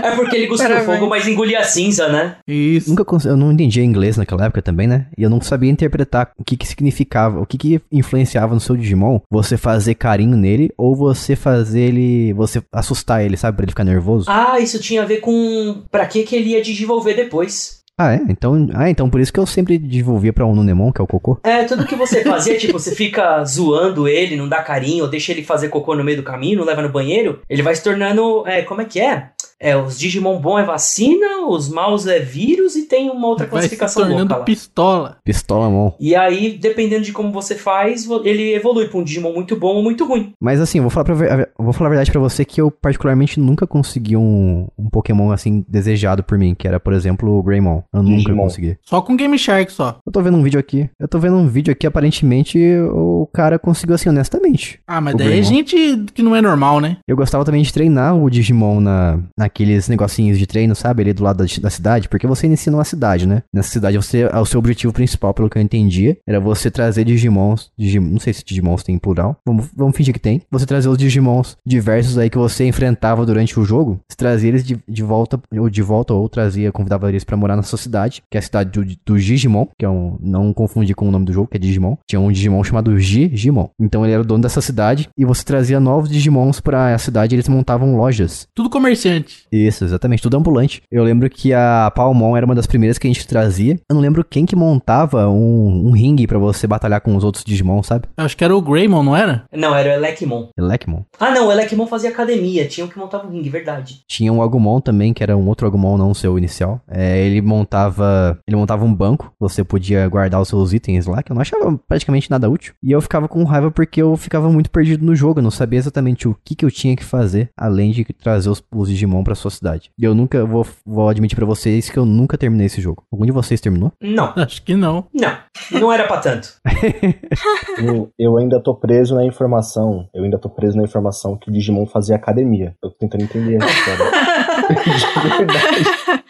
É porque ele cuspiu fogo, mas engolia cinza, né? Isso. Nunca cons- eu não entendia inglês naquela época também, né? E eu não sabia interpretar o que que significava, o que que influenciava no seu Digimon você fazer carinho nele ou você fazer ele, você assustar ele, sabe, pra ele ficar nervoso. Ah, isso tinha a ver com pra que que ele ia desenvolver depois. Ah, é? Então, ah, então por isso que eu sempre desenvolvia pra um Nunemon, que é o cocô. É, tudo que você fazia, tipo, você fica zoando ele, não dá carinho, ou deixa ele fazer cocô no meio do caminho, não leva no banheiro, ele vai se tornando, é, como é que é? É, os Digimon bom é vacina, os maus é vírus e tem uma outra Vai se classificação tornando louca lá. pistola. Pistola mão. E aí, dependendo de como você faz, ele evolui pra um Digimon muito bom ou muito ruim. Mas assim, eu vou falar, pra, vou falar a verdade pra você que eu particularmente nunca consegui um, um Pokémon assim desejado por mim, que era, por exemplo, o Greymon. Eu nunca Digimon. consegui. Só com Game Shark só. Eu tô vendo um vídeo aqui. Eu tô vendo um vídeo aqui, aparentemente o cara conseguiu assim, honestamente. Ah, mas daí é Greymon. gente que não é normal, né? Eu gostava também de treinar o Digimon na, naqueles negocinhos de treino, sabe? Ali do lado da, da cidade, porque você inicia numa cidade, né? Nessa cidade, você, o seu objetivo principal, pelo que eu entendia, era você trazer Digimons. Digim, não sei se Digimons tem em plural. Vamos, vamos fingir que tem. Você trazer os Digimons diversos aí que você enfrentava durante o jogo. Trazia eles de, de volta, ou de volta, ou trazia, convidava eles pra morar na sua cidade, que é a cidade do, do Digimon, que é um. Não confundir com o nome do jogo, que é Digimon. Tinha um Digimon chamado Gigimon. Então ele era o dono dessa cidade e você trazia novos Digimons pra a cidade e eles montavam lojas. Tudo comerciante. Ambulante. Isso, exatamente, tudo ambulante. Eu lembro que a Palmon era uma das primeiras que a gente trazia. Eu não lembro quem que montava um, um ringue pra você batalhar com os outros Digimon, sabe? Eu Acho que era o Greymon, não era? Não, era o Elecmon. Elecmon. Ah, não, o Elecmon fazia academia. Tinha um que montava o ringue, verdade. Tinha um Agumon também, que era um outro Agumon, não o seu inicial. É, ele montava. Ele montava um banco. Você podia guardar os seus itens lá, que eu não achava praticamente nada útil. E eu ficava com raiva porque eu ficava muito perdido no jogo. Eu não sabia exatamente o que, que eu tinha que fazer, além de trazer os, os Digimon pra sua cidade. E eu nunca vou, vou admitir pra vocês que eu nunca terminei esse jogo. Algum de vocês terminou? Não, Acho que não. não. Não era pra tanto. Eu, eu ainda tô preso na informação. Eu ainda tô preso na informação que o Digimon fazia academia. Eu tô tentando entender essa história. De verdade.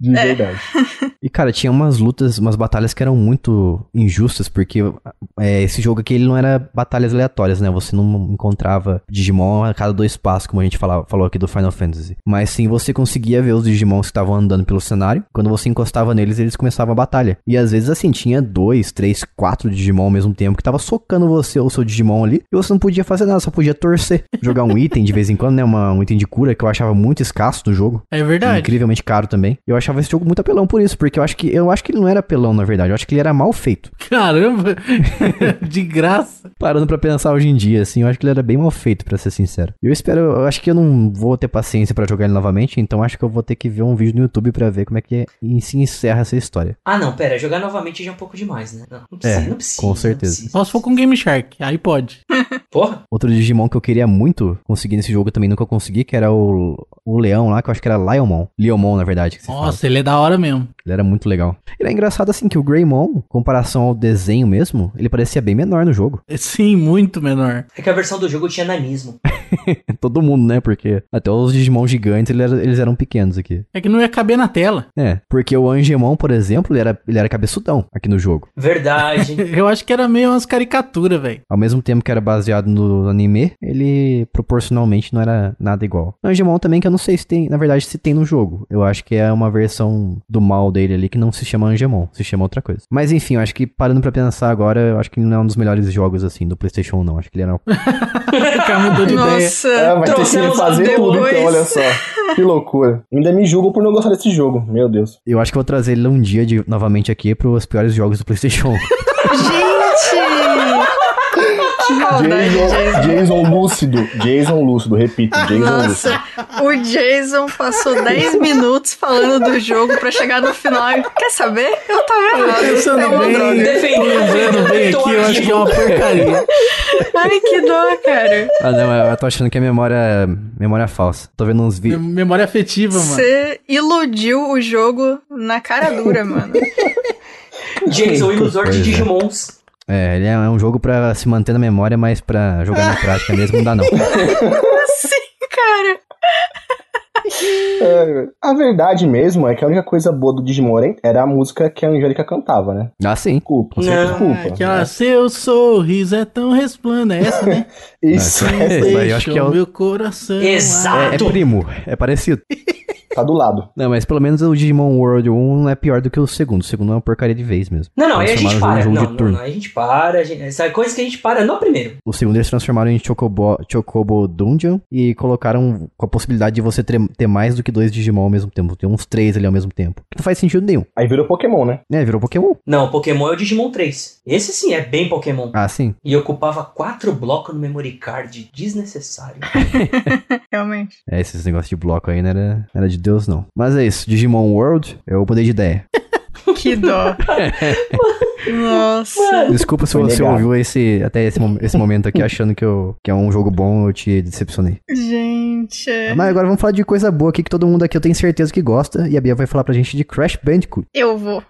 De É. verdade. E, cara, tinha umas lutas, umas batalhas que eram muito injustas, porque é, esse jogo aqui ele não era batalhas aleatórias, né? Você não encontrava Digimon a cada dois passos, como a gente fala, falou aqui do Final Fantasy. Mas sim, você conseguia ver os Digimons que estavam andando pelo cenário. Quando você encostava neles, eles começavam a batalha. E às vezes, assim, tinha dois, três, quatro Digimon ao mesmo tempo que tava socando você, o seu Digimon ali, e você não podia fazer nada, só podia torcer. Jogar um item de vez em quando, né? Uma, um item de cura que eu achava muito escasso no jogo. É verdade. Incrivelmente caro também. Eu achava esse jogo muito apelão por isso, porque eu acho que eu acho que ele não era apelão, na verdade. Eu acho que ele era mal feito. Caramba! De graça. Parando pra pensar hoje em dia, assim, eu acho que ele era bem mal feito, pra ser sincero. Eu espero, eu acho que eu não vou ter paciência pra jogar ele novamente, então acho que eu vou ter que ver um vídeo no YouTube pra ver como é que é- se encerra essa história. Ah, não, pera. Jogar novamente já é um pouco demais, né? Não, não precisa, É, não precisa. com não certeza. precisa. Só se for com Game Shark, aí pode. Porra. Outro Digimon que eu queria muito conseguir nesse jogo eu também nunca consegui, que era o, o leão lá, que eu acho que era Lionmon. Leomon, na verdade, que se fala. Nossa, ele é da hora mesmo. Ele era muito legal. Ele é engraçado assim que o Greymon, em comparação ao desenho mesmo, ele parecia bem menor no jogo. Sim, muito menor. É que a versão do jogo tinha nanismo. Todo mundo, né? Porque até os Digimon gigantes, ele era- eles eram pequenos aqui. É que não ia caber na tela. É, porque o Angemon, por exemplo, ele era, ele era cabeçudão aqui no jogo. Verdade. Eu acho que era meio umas caricaturas, velho. Ao mesmo tempo que era baseado no anime, ele proporcionalmente não era nada igual. O Angemon também, que eu não sei se tem, na verdade, se tem no jogo. Eu acho que é uma versão do mal dele ali que não se chama Angemon, se chama outra coisa. Mas enfim, eu acho que parando pra pensar agora, eu acho que não é um dos melhores jogos assim do PlayStation, não. Acho que ele era. O cara mudou de ideia. Nossa, É, vai ter que refazer a tudo, então, olha só. Que loucura. Ainda me julgo por não gostar desse jogo. Meu Deus. Eu acho que vou trazer ele um dia de, novamente aqui pros piores jogos do PlayStation. gente! Que maldade, Jason. Jason, Jason lúcido. Jason lúcido, repito. Jason lúcido. Nossa, o Jason passou 10 minutos falando do jogo pra chegar no final. e, Quer saber? Eu tava errado. Pensando É uma bem, droga. Defende, tô lembrando bem aqui, eu acho que é uma porcaria. Ai, que dó, cara. ah, não, eu tô achando que é memória, memória falsa. Tô vendo uns vídeos. Mem- Memória afetiva, mano. Você iludiu o jogo na cara dura, mano. Jason, o ilusor de é. Digimons. É, ele é um jogo pra se manter na memória, mas pra jogar na prática mesmo não dá não. Sim, cara. É, a verdade mesmo é que a única coisa boa do Digimon era a música que a Angélica cantava, né? Ah, sim. Desculpa, Não, desculpa. Aquela, seu sorriso é tão resplandece, né? Isso, Não, essa Isso aí eu acho que é o- meu coração. Exato. É, é primo, é parecido. tá do lado. Não, mas pelo menos o Digimon World 1 não é pior do que o segundo. O segundo é uma porcaria de vez mesmo. Não, não, aí a gente para. Não, de não, turno. não, aí a gente para. A gente, essa é coisa que a gente para no primeiro. O segundo eles transformaram em Chocobo, Chocobo Dungeon e colocaram com a possibilidade de você ter, ter mais do que dois Digimon ao mesmo tempo. Ter uns três ali ao mesmo tempo. Não faz sentido nenhum. Aí virou Pokémon, né? É, virou Pokémon. Não, Pokémon é o Digimon 3. Esse sim é bem Pokémon. Ah, sim. E ocupava quatro blocos no memory card. Desnecessário. Realmente. É, esses negócios de bloco aí não era, era de Deus, não. Mas é isso. Digimon World, eu mudei de ideia. Que dó. Nossa. Desculpa se você ouviu esse, até esse, esse momento aqui achando que, eu, que é um jogo bom, eu te decepcionei. Gente. Mas agora vamos falar de coisa boa aqui que todo mundo aqui eu tenho certeza que gosta. E a Bia vai falar pra gente de Crash Bandicoot. Eu vou.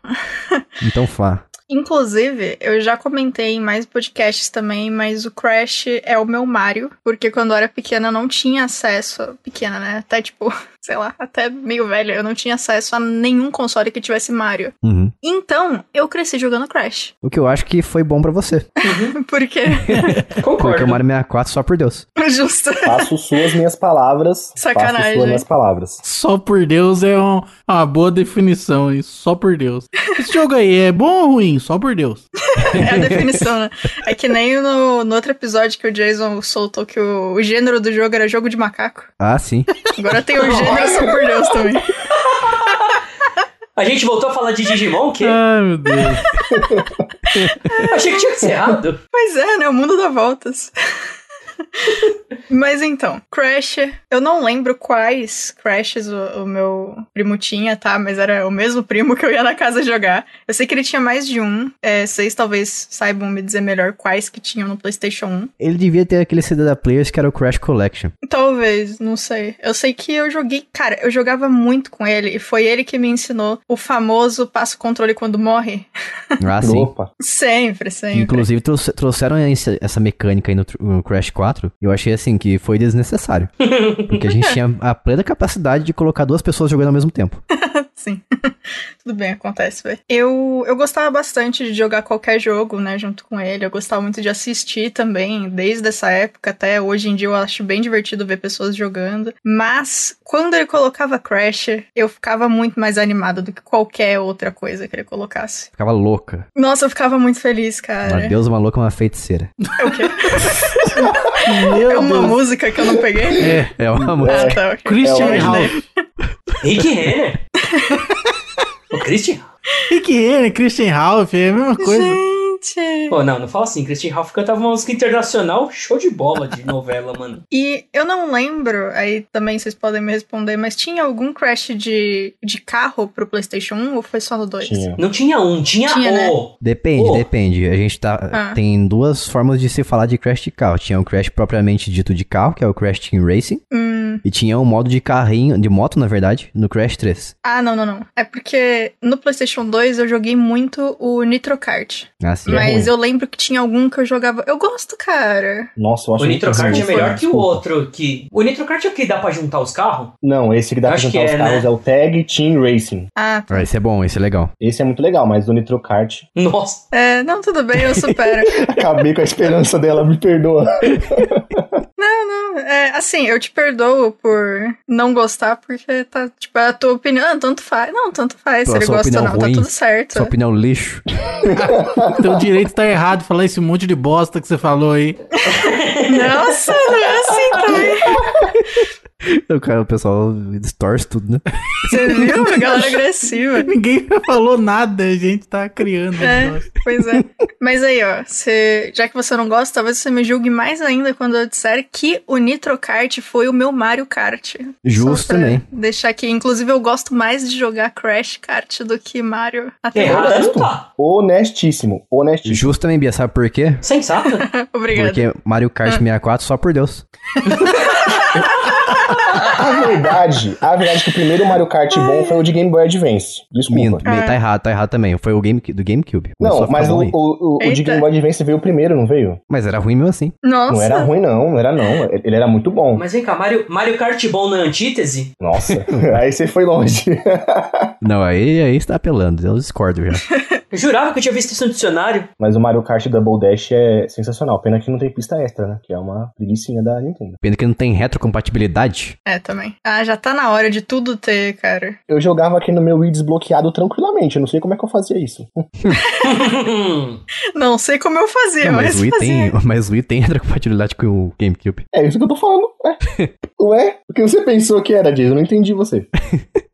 Então fá. Inclusive, eu já comentei em mais podcasts também, mas o Crash é o meu Mario, porque quando eu era pequena eu não tinha acesso. Pequena, né? Até tipo, sei lá, até meio velha, eu não tinha acesso a nenhum console que tivesse Mario. Uhum. Então, eu cresci jogando Crash. O que eu acho que foi bom pra você. Porque. Porque Concordo. o Mario 64, só por Deus. Justo. Faço suas minhas palavras. Sacanagem. Faço suas minhas palavras. Só por Deus é um- uma boa definição, hein? Só por Deus. Esse jogo aí é bom ou ruim? Só por Deus. é a definição, né? É que nem no, no outro episódio que o Jason soltou que o, o gênero do jogo era jogo de macaco. Ah, sim. Agora tem o gênero só por Deus também. A gente voltou a falar de Digimon, que Ai, meu Deus. achei que tinha encerrado. Pois é, né? O mundo dá voltas. Mas então, Crash, eu não lembro quais Crashes o, o meu primo tinha, tá? Mas era o mesmo primo que eu ia na casa jogar. Eu sei que ele tinha mais de um. É, vocês talvez saibam me dizer melhor quais que tinham no PlayStation 1. Ele devia ter aquele CD da Players que era o Crash Collection. Talvez, não sei. Eu sei que eu joguei. Cara, eu jogava muito com ele e foi ele que me ensinou o famoso passo controle quando morre. Ah, sim. Opa. Sempre, sempre. Inclusive trouxe- trouxeram esse- essa mecânica aí no, no Crash 4. E eu achei assim que foi desnecessário. Porque a gente tinha a plena capacidade de colocar duas pessoas jogando ao mesmo tempo. Sim. Tudo bem, acontece, velho. Eu, eu gostava bastante de jogar qualquer jogo, né, junto com ele. Eu gostava muito de assistir também, desde essa época até hoje em dia eu acho bem divertido ver pessoas jogando. Mas quando ele colocava Crash, eu ficava muito mais animada do que qualquer outra coisa que ele colocasse. Ficava louca. Nossa, eu ficava muito feliz, Uma cara. deusa, uma louca, uma feiticeira. É o quê? Meu É uma Deus. música que eu não peguei? É. É uma música. Ah, tá, ok. Christian É, Ralph. Rick Renner. o Christian. Rick Renner, Christian Ralph, é a mesma coisa. Gente. Pô, não, não fala assim. Christian Ralph cantava uma música internacional, show de bola de novela, mano. E eu não lembro, aí também vocês podem me responder, mas tinha algum Crash de, de carro pro PlayStation 1 ou foi só no 2? Tinha. Não tinha um, tinha, Tinha, né? o. Depende, Oh. depende. A gente tá. Ah. Tem duas formas de se falar de Crash de carro. Tinha o Crash propriamente dito de carro, que é o Crash Team Racing. Hum, E tinha um modo de carrinho, de moto, na verdade, no Crash 3. ah, não, não, não. É porque no PlayStation 2 eu joguei muito o Nitro Kart. Assim. é mas ruim. eu lembro que tinha algum que eu jogava. Eu gosto, cara. Nossa, eu acho O muito Nitro Kart é melhor que o outro. Que... O Nitro Kart é o que dá pra juntar os carros? Não, esse que dá pra Acho juntar que os é, carros né? é o Tag Team Racing. Ah, tá. Ah, esse é bom, esse é legal. Esse é muito legal, mas o Nitro Kart, Nossa. É, não, tudo bem, eu supero. acabei com a esperança dela, me perdoa. não, é, assim, eu te perdoo por não gostar, porque tá, tipo, é a tua opinião. Ah, tanto faz. Não, tanto faz. Pô, Se ele sua gosta ou opinião não, ruim, tá tudo certo. Sua opinião lixo. Teu direito tá errado falar esse monte de bosta que você falou aí. Nossa, não é assim também. O cara, o pessoal distorce tudo, né? Você viu? A galera agressiva. Ninguém falou nada, a gente tá criando. É, pois é. Mas aí, ó, você, já que você não gosta, talvez você me julgue mais ainda quando eu disser que o Nitro Kart foi o meu Mario Kart. Justo também. Deixar aqui. Inclusive, eu gosto mais de jogar Crash Kart do que Mario até agora. Errado não tá. Honestíssimo, honestíssimo. Justo também, Bia, sabe por quê? Sensato. Obrigada. Porque Mario Kart 64, só por Deus. A verdade, a verdade é que o primeiro Mario Kart bom foi o de Game Boy Advance. Desculpa. Minto, Ah. tá errado, tá errado também. Foi o game, do GameCube. Começou Não, mas o, o, o, o de. Game Boy Advance veio primeiro, não veio? Mas era ruim mesmo assim. Nossa. Não era ruim, não, não era não. Ele era muito bom. Mas vem cá, Mario, Mario Kart bom na antítese? Nossa, aí você foi longe. Não, aí, aí você tá apelando. Eu discordo já. Eu jurava que eu tinha visto isso no dicionário. Mas o Mario Kart Double Dash é sensacional. Pena que não tem pista extra, né? Que é uma preguiçinha da Nintendo. Pena que não tem retrocompatibilidade. É, também. Ah, já tá na hora de tudo ter, cara. Eu jogava aqui no meu Wii desbloqueado tranquilamente. Eu não sei como é que eu fazia isso. Não sei como eu fazia, Não, mas, mas, o Wii fazia. tem, mas o Wii tem retrocompatibilidade com o GameCube. É isso que eu tô falando. Ué? Ué? O que você pensou que era, Jason? Eu não entendi você.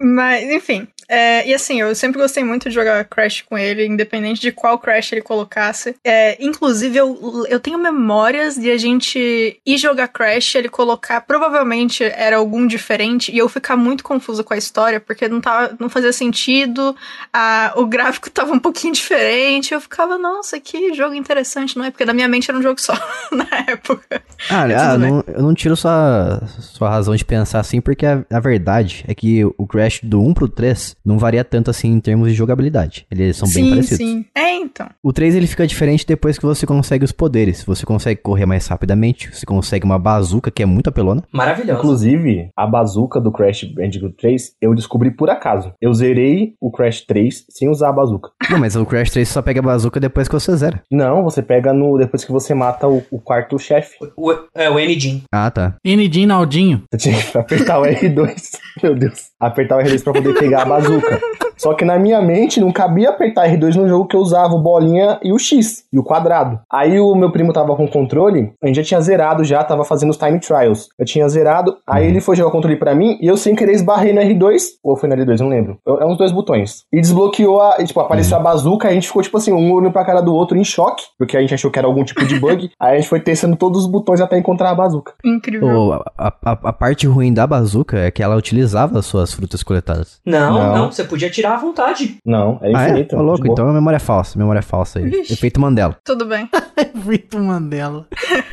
Mas, enfim. É, e assim, eu sempre gostei muito de jogar Crash com ele, independente de qual Crash ele colocasse. É, inclusive, eu, eu tenho memórias de a gente ir jogar Crash, ele colocar, provavelmente era algum diferente, e eu ficar muito confusa com a história, porque não, tava, não fazia sentido, a, o gráfico tava um pouquinho diferente, eu ficava, nossa, que jogo interessante, não é? Porque na minha mente era um jogo só, na época. Ah, ah, não, eu não tiro sua, sua razão de pensar assim, porque a, a verdade é que o Crash do 1 pro 3 não varia tanto assim em termos de jogabilidade. Eles são bem sim, parecidos. sim. É, então. O 3 ele fica diferente depois que você consegue os poderes. Você consegue correr mais rapidamente, você consegue uma bazuca que é muito apelona. Maravilhoso. Inclusive, a bazuca do Crash Bandicoot 3 eu descobri por acaso. Eu zerei o Crash 3 sem usar a bazuca. Não, mas o Crash 3 só pega a bazuca depois que você zera. Não, você pega no depois que você mata o, o quarto chefe. O, é, o N-Jin. Ah, tá. N. Naldinho. Você tinha que apertar o R2. Meu Deus. Apertar o R2 pra poder pegar a bazuca. そうか。Só que na minha mente não cabia apertar R2 no jogo que eu usava o bolinha e o X, e o quadrado. Aí o meu primo tava com o controle, a gente já tinha zerado já, tava fazendo os time trials. Eu tinha zerado, aí ele foi jogar o controle pra mim, e eu sem querer esbarrei no R2, ou foi no R2, não lembro. É uns dois botões. E desbloqueou a, e, tipo, apareceu a bazuca, a gente ficou, tipo assim, um olhando pra cara do outro em choque, porque a gente achou que era algum tipo de bug. aí a gente foi testando todos os botões até encontrar a bazuca. Incrível. Ô, a, a, a parte ruim da bazuca é que ela utilizava as suas frutas coletadas. Não, Não. não, você podia tirar à vontade. Não, é ah, é? infinito. Ô, louco, então a memória é falsa. Memória é falsa aí. Vixe. Efeito Mandela. Tudo bem. Vitor Mandela.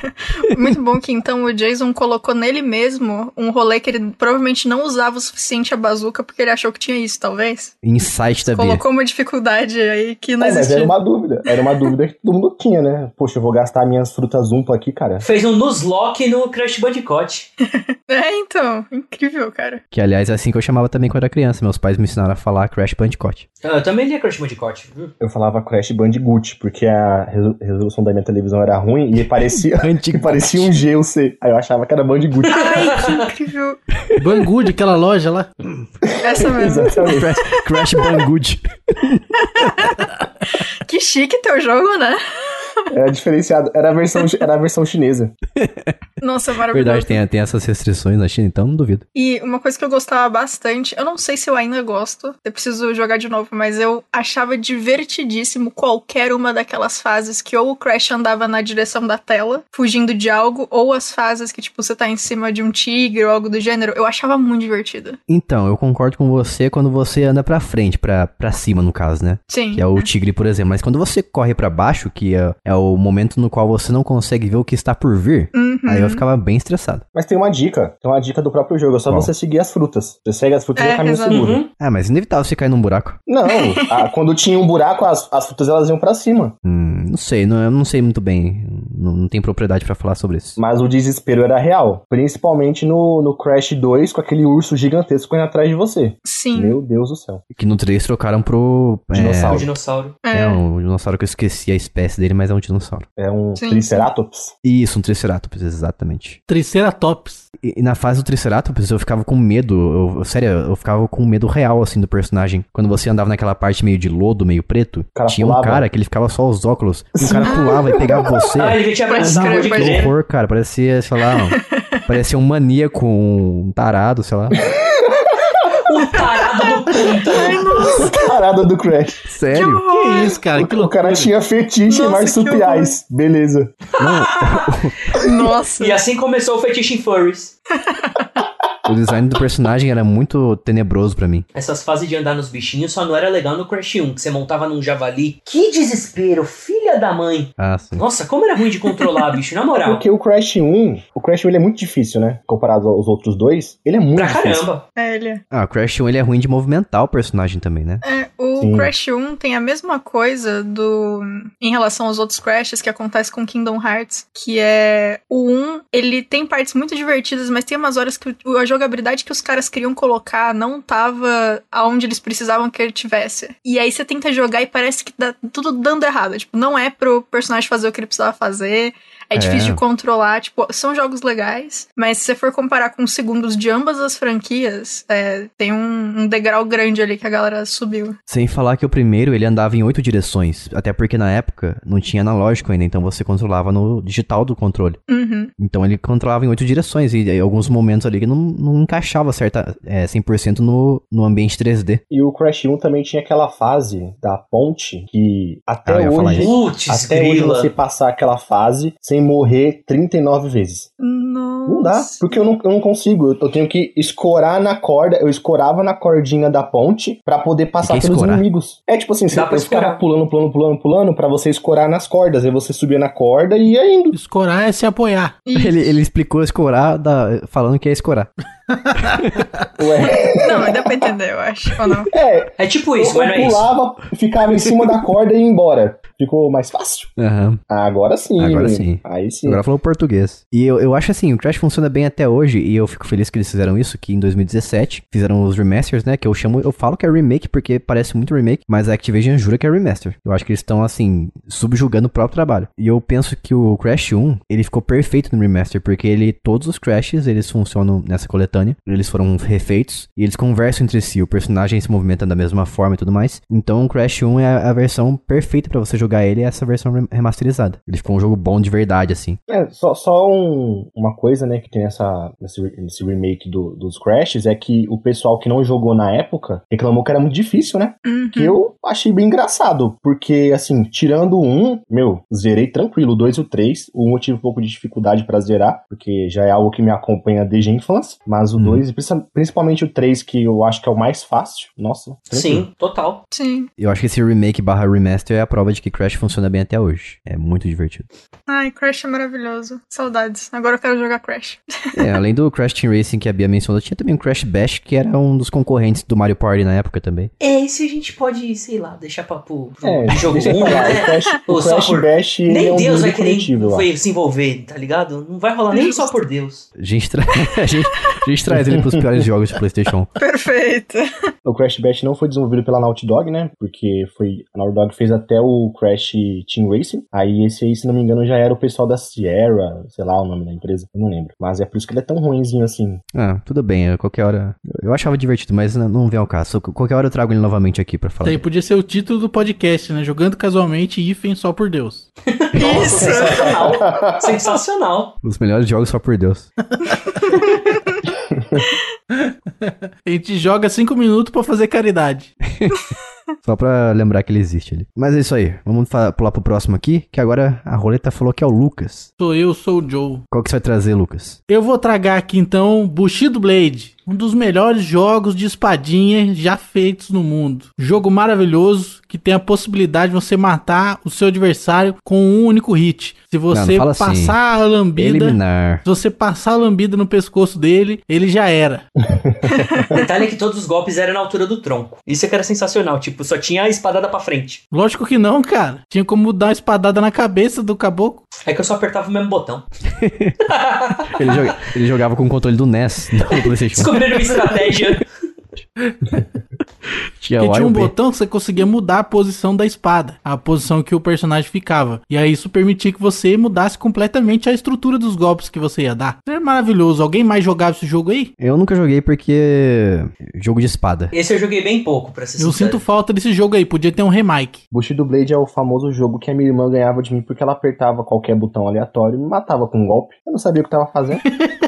Muito bom que então o Jason colocou nele mesmo um rolê que ele provavelmente não usava o suficiente a bazuca porque ele achou que tinha isso, talvez. Insight da Bia. Colocou uma dificuldade aí que não É, mas existia. era uma dúvida. Era uma dúvida que todo mundo tinha, né? Poxa, eu vou gastar minhas frutas Umpa aqui, cara. Fez um Nuzlocke no Crash Bandicoot. É, então. Incrível, cara. Que, aliás, é assim que eu chamava também quando era criança. Meus pais me ensinaram a falar Crash Bandicoot. Ah, Eu também lia Crash Bandicoot. viu? Eu falava Crash Bandicoot, porque a resol- resolução da minha televisão era ruim e parecia, e parecia um G ou C. Aí eu achava que era Bandicoot. Ai, que incrível. Banggood, aquela loja lá. Essa mesmo. Exatamente. Crash, Crash Bangood. Que chique teu jogo, né? Era diferenciado. Era a versão, era a versão chinesa. Nossa, maravilhoso. Verdade, tem, tem essas restrições na China, então não duvido. E uma coisa que eu gostava bastante, eu não sei se eu ainda gosto, eu preciso jogar de novo, mas eu achava divertidíssimo qualquer uma daquelas fases que ou o Crash andava na direção da tela, fugindo de algo, ou as fases que, tipo, você tá em cima de um tigre ou algo do gênero. Eu achava muito divertido. Então, eu concordo com você quando você anda pra frente, pra, pra cima, no caso, né? Sim. Que é o tigre, por exemplo. Mas quando você corre pra baixo, que é, é o momento no qual você não consegue ver o que está por vir, Uhum. aí eu ficava bem estressado. Mas tem uma dica. Tem uma dica do próprio jogo. É só Qual? você seguir as frutas. Você segue as frutas e É, é o caminho seguro. Uhum. Ah, mas inevitável você cair num buraco. Não, a- quando tinha um buraco, as, as frutas elas iam pra cima. Hum, não sei, não, eu não sei muito bem. Não, não tenho propriedade pra falar sobre isso. Mas o desespero era real. Principalmente no, no Crash 2, com aquele urso gigantesco indo atrás de você. Sim. Meu Deus do céu. Que no 3 trocaram pro. é, O Dinossauro. dinossauro. É. É, um dinossauro que eu esqueci a espécie dele, mas é um dinossauro. É um Sim, Triceratops. Isso, um Triceratops, exatamente. Triceratops. E, e na fase do Triceratops eu ficava com medo, eu, sério, eu ficava com medo real, assim, do personagem. Quando você andava naquela parte meio de lodo, meio preto, cara tinha um cara que ele ficava só os óculos, e o cara pulava e pegava você. Ah, ele pode pode Que horror, cara, parecia, sei lá, um- parecia um maníaco, um tarado, sei lá. O tarado do ponta. Parada do Crash. Sério? Que isso, cara? Que o cara tinha fetiche em Nossa, marsupiais. Beleza. Nossa. E assim começou o fetiche em furries. O design do personagem era muito tenebroso pra mim. Essas fases de andar nos bichinhos só não era legal no Crash 1, que você montava num javali. Que desespero, filha da mãe. Ah, sim. Nossa, como era ruim de controlar, bicho, na moral. Porque o Crash 1, o Crash 1 ele é muito difícil, né? Comparado aos outros dois, ele é muito Pra difícil. caramba. É, ele é. Ah, o Crash 1 ele é ruim de movimentar o personagem também, né? É, o Sim. Crash 1 tem a mesma coisa do em relação aos outros Crashes que acontece com Kingdom Hearts, que é o 1, ele tem partes muito divertidas, mas tem umas horas que a jogabilidade que os caras queriam colocar não tava aonde eles precisavam que ele tivesse. E aí você tenta jogar e parece que dá tudo dando errado, tipo, não é pro personagem fazer o que ele precisava fazer. É É. difícil de controlar, tipo, são jogos legais, mas se você for comparar com os segundos de ambas as franquias, é, tem um, um degrau grande ali que a galera subiu. Sem falar que o primeiro ele andava em oito direções, até porque na época não tinha analógico ainda, então você controlava no digital do controle. Uhum. Então ele controlava em oito direções e em alguns momentos ali que não, não encaixava certa, é, 100% no, no ambiente 3D. E o Crash 1 também tinha aquela fase da ponte que Ah, até falar hoje. Até hoje você passar aquela fase sem morrer 39 vezes. Nossa. Não dá, porque eu não, eu não consigo. Eu, eu tenho que escorar na corda. Eu escorava na cordinha da ponte pra poder passar pelos escorar? inimigos. É tipo assim, você Dá ficava escorar. pulando, pulando, pulando, pulando pra você escorar nas cordas. Aí você subia na corda e ia indo. Escorar é se apoiar. Ele, ele explicou escorar da- falando que é escorar. Ué. Não, mas dá pra entender, eu acho. Ou não? É, É tipo eu, isso, mas não é eu isso. pulava, ficava em cima da corda e ia embora. Ficou mais fácil. Aham. Agora sim. Agora menino. sim. Aí sim. Agora falou português. E eu, eu acho assim, o Crash funciona bem até hoje, e eu fico feliz que eles fizeram isso, que em 2017 fizeram os remasters, né? Que eu chamo, eu falo que é remake porque parece muito remake, mas a Activision jura que é remaster. Eu acho que eles estão, assim, subjugando o próprio trabalho. E eu penso que o Crash 1, ele ficou perfeito no remaster, porque ele, todos os Crashes, eles funcionam nessa coletânea coletânea. Eles foram refeitos e eles conversam entre si. O personagem se movimenta da mesma forma e tudo mais. Então o Crash 1 é a versão perfeita para você jogar ele, é essa versão remasterizada. Ele ficou um jogo bom de verdade, assim. É, só, só um, uma coisa, né, que tem nessa, nesse, nesse remake do, dos Crashes é que o pessoal que não jogou na época reclamou que era muito difícil, né? Uhum. Que eu achei bem engraçado, porque, assim, tirando um, meu, zerei tranquilo, o 2 e o 3. O 1 eu tive um pouco de dificuldade para zerar, porque já é algo que me acompanha desde a infância. Mas o 2, principalmente o 3, que eu acho que é o mais fácil, nossa. tranquilo. Sim, total. Sim. Eu acho que esse remake barra remaster é a prova de que Crash funciona bem até hoje. É muito divertido. Ai, Crash é maravilhoso. Saudades. Agora eu quero jogar Crash. É, além do Crash Team Racing que a Bia mencionou, tinha também o Crash Bash, que era um dos concorrentes do Mario Party na época também. É, isso a gente pode, sei lá, deixar pra pro, pro É, jogo deixa eu 1, falar, né? o Crash, o Crash por- Bash ele Nem é um Deus vai querer foi se envolver, tá ligado? Não vai rolar nem só por Deus. A gente, tra... a gente, a gente traz ele pros piores jogos de PlayStation. Perfeito. O Crash Bash não foi desenvolvido pela Naughty Dog, né? Porque foi a Naughty Dog fez até o Crash Team Racing. Aí esse aí, se não me engano, já era o pessoal da Sierra, sei lá o nome da empresa, eu não lembro. Mas é por isso que ele é tão ruimzinho assim. Ah, tudo bem, eu- qualquer hora. Eu achava divertido, mas não, vem ao caso. Qualquer hora eu trago ele novamente aqui pra falar. Aí podia ser o título do podcast, né? Jogando casualmente e hífen só por Deus. Nossa, sensacional. sensacional. Os melhores jogos só por Deus. A gente joga cinco minutos pra fazer caridade. Só pra lembrar que ele existe ali. Mas é isso aí. Vamos pular pro próximo aqui, que agora a roleta falou que é o Lucas. Sou eu, sou o Joe. Qual que você vai trazer, Lucas? Eu vou tragar aqui então Bushido Blade, um dos melhores jogos de espadinha já feitos no mundo. Jogo maravilhoso que tem a possibilidade de você matar o seu adversário com um único hit. Se você fala assim. passar a lambida, Eliminar. se você passar a lambida no pescoço dele, ele já era. Detalhe é que todos os golpes eram na altura do tronco. Isso é que era sensacional. Tipo, só tinha a espadada pra frente. Lógico que não, cara. Tinha como dar uma espadada na cabeça do caboclo. É que eu só apertava o mesmo botão. Ele, joga- ele jogava com o controle do NES do PlayStation. Descobriram uma estratégia. Tinha Porque tinha um botão que você conseguia mudar a posição da espada, a posição que o personagem ficava. E aí isso permitia que você mudasse completamente a estrutura dos golpes que você ia dar. Isso é maravilhoso. Alguém mais jogava esse jogo aí? Eu nunca joguei porque. Jogo de espada. Esse eu joguei bem pouco, pra ser Eu sincero. sinto falta desse jogo aí. Podia ter um remake. Bushido Blade é o famoso jogo que a minha irmã ganhava de mim porque ela apertava qualquer botão aleatório e me matava com um golpe. Eu não sabia o que tava fazendo.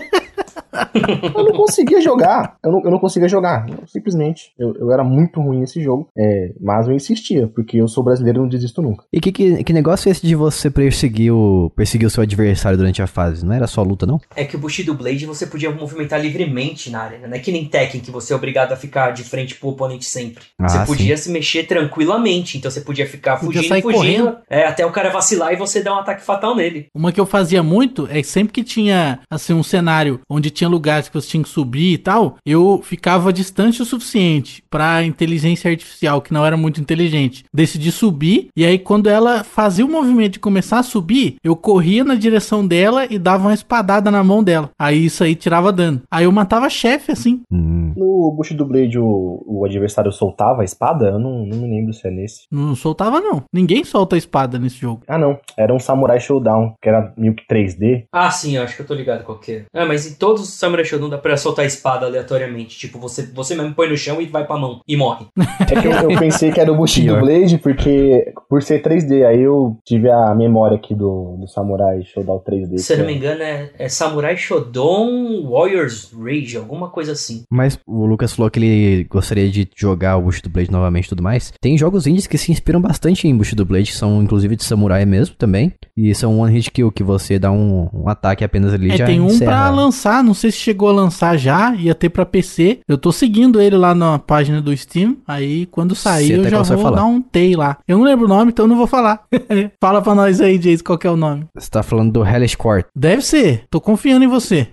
eu não conseguia jogar. Eu não, eu não conseguia jogar. Eu, simplesmente. Eu, eu era muito ruim nesse jogo. É, mas eu insistia, porque eu sou brasileiro e não desisto nunca. E que, que, que negócio é esse de você perseguir o, perseguir o seu adversário durante a fase? Não era só luta, não? É que o Bushido Blade você podia movimentar livremente na área, né? Não é que nem Tekken, que você é obrigado a ficar de frente pro oponente sempre. Ah, você sim. podia se mexer tranquilamente, então você podia ficar Podia fugindo, fugindo, correndo. é, até o cara vacilar e você dar um ataque fatal nele. Uma que eu fazia muito é que sempre que tinha assim um cenário onde tinha lugares que você tinha que subir e tal, eu ficava distante o suficiente pra inteligência artificial, que não era muito inteligente, decidir subir e aí quando ela fazia o movimento de começar a subir, eu corria na direção dela e dava uma espadada na mão dela. Aí isso aí tirava dano. Aí eu matava chefe assim. Hum. No Bushido Blade, o, o adversário soltava a espada? Eu não, não me lembro se é nesse. Não soltava não. Ninguém solta a espada nesse jogo. Ah, não. Era um Samurai Showdown, que era meio que 3D. Ah, sim, eu acho que eu tô ligado qual que é. É, mas em todos os Samurai Shodown dá pra soltar a espada aleatoriamente. Tipo, você, você mesmo põe no chão e vai pra mão. E morre. É que eu, eu pensei que era o Bushido Pior. Blade, porque por ser 3D, aí eu tive a memória aqui do, do Samurai Showdown 3D. Se eu não me é- engano, é, é Samurai Shodown Warriors Rage, alguma coisa assim. Mas o Lucas falou que ele gostaria de jogar o Bushido Blade novamente e tudo mais. Tem jogos indies que se inspiram bastante em Bushido Blade, que são inclusive de samurai mesmo também. E são one hit kill, que você dá um, um ataque apenas ali É, já tem um encerra. pra lançar, não sei se chegou a lançar já, ia ter pra PC. Eu tô seguindo ele lá na página do Steam, aí quando sair eu já vou falar. dar um tei lá. Eu não lembro o nome, então eu não vou falar. Fala pra nós aí, Jace, qual que é o nome. Você tá falando do Hellish Court. Deve ser, tô confiando em você.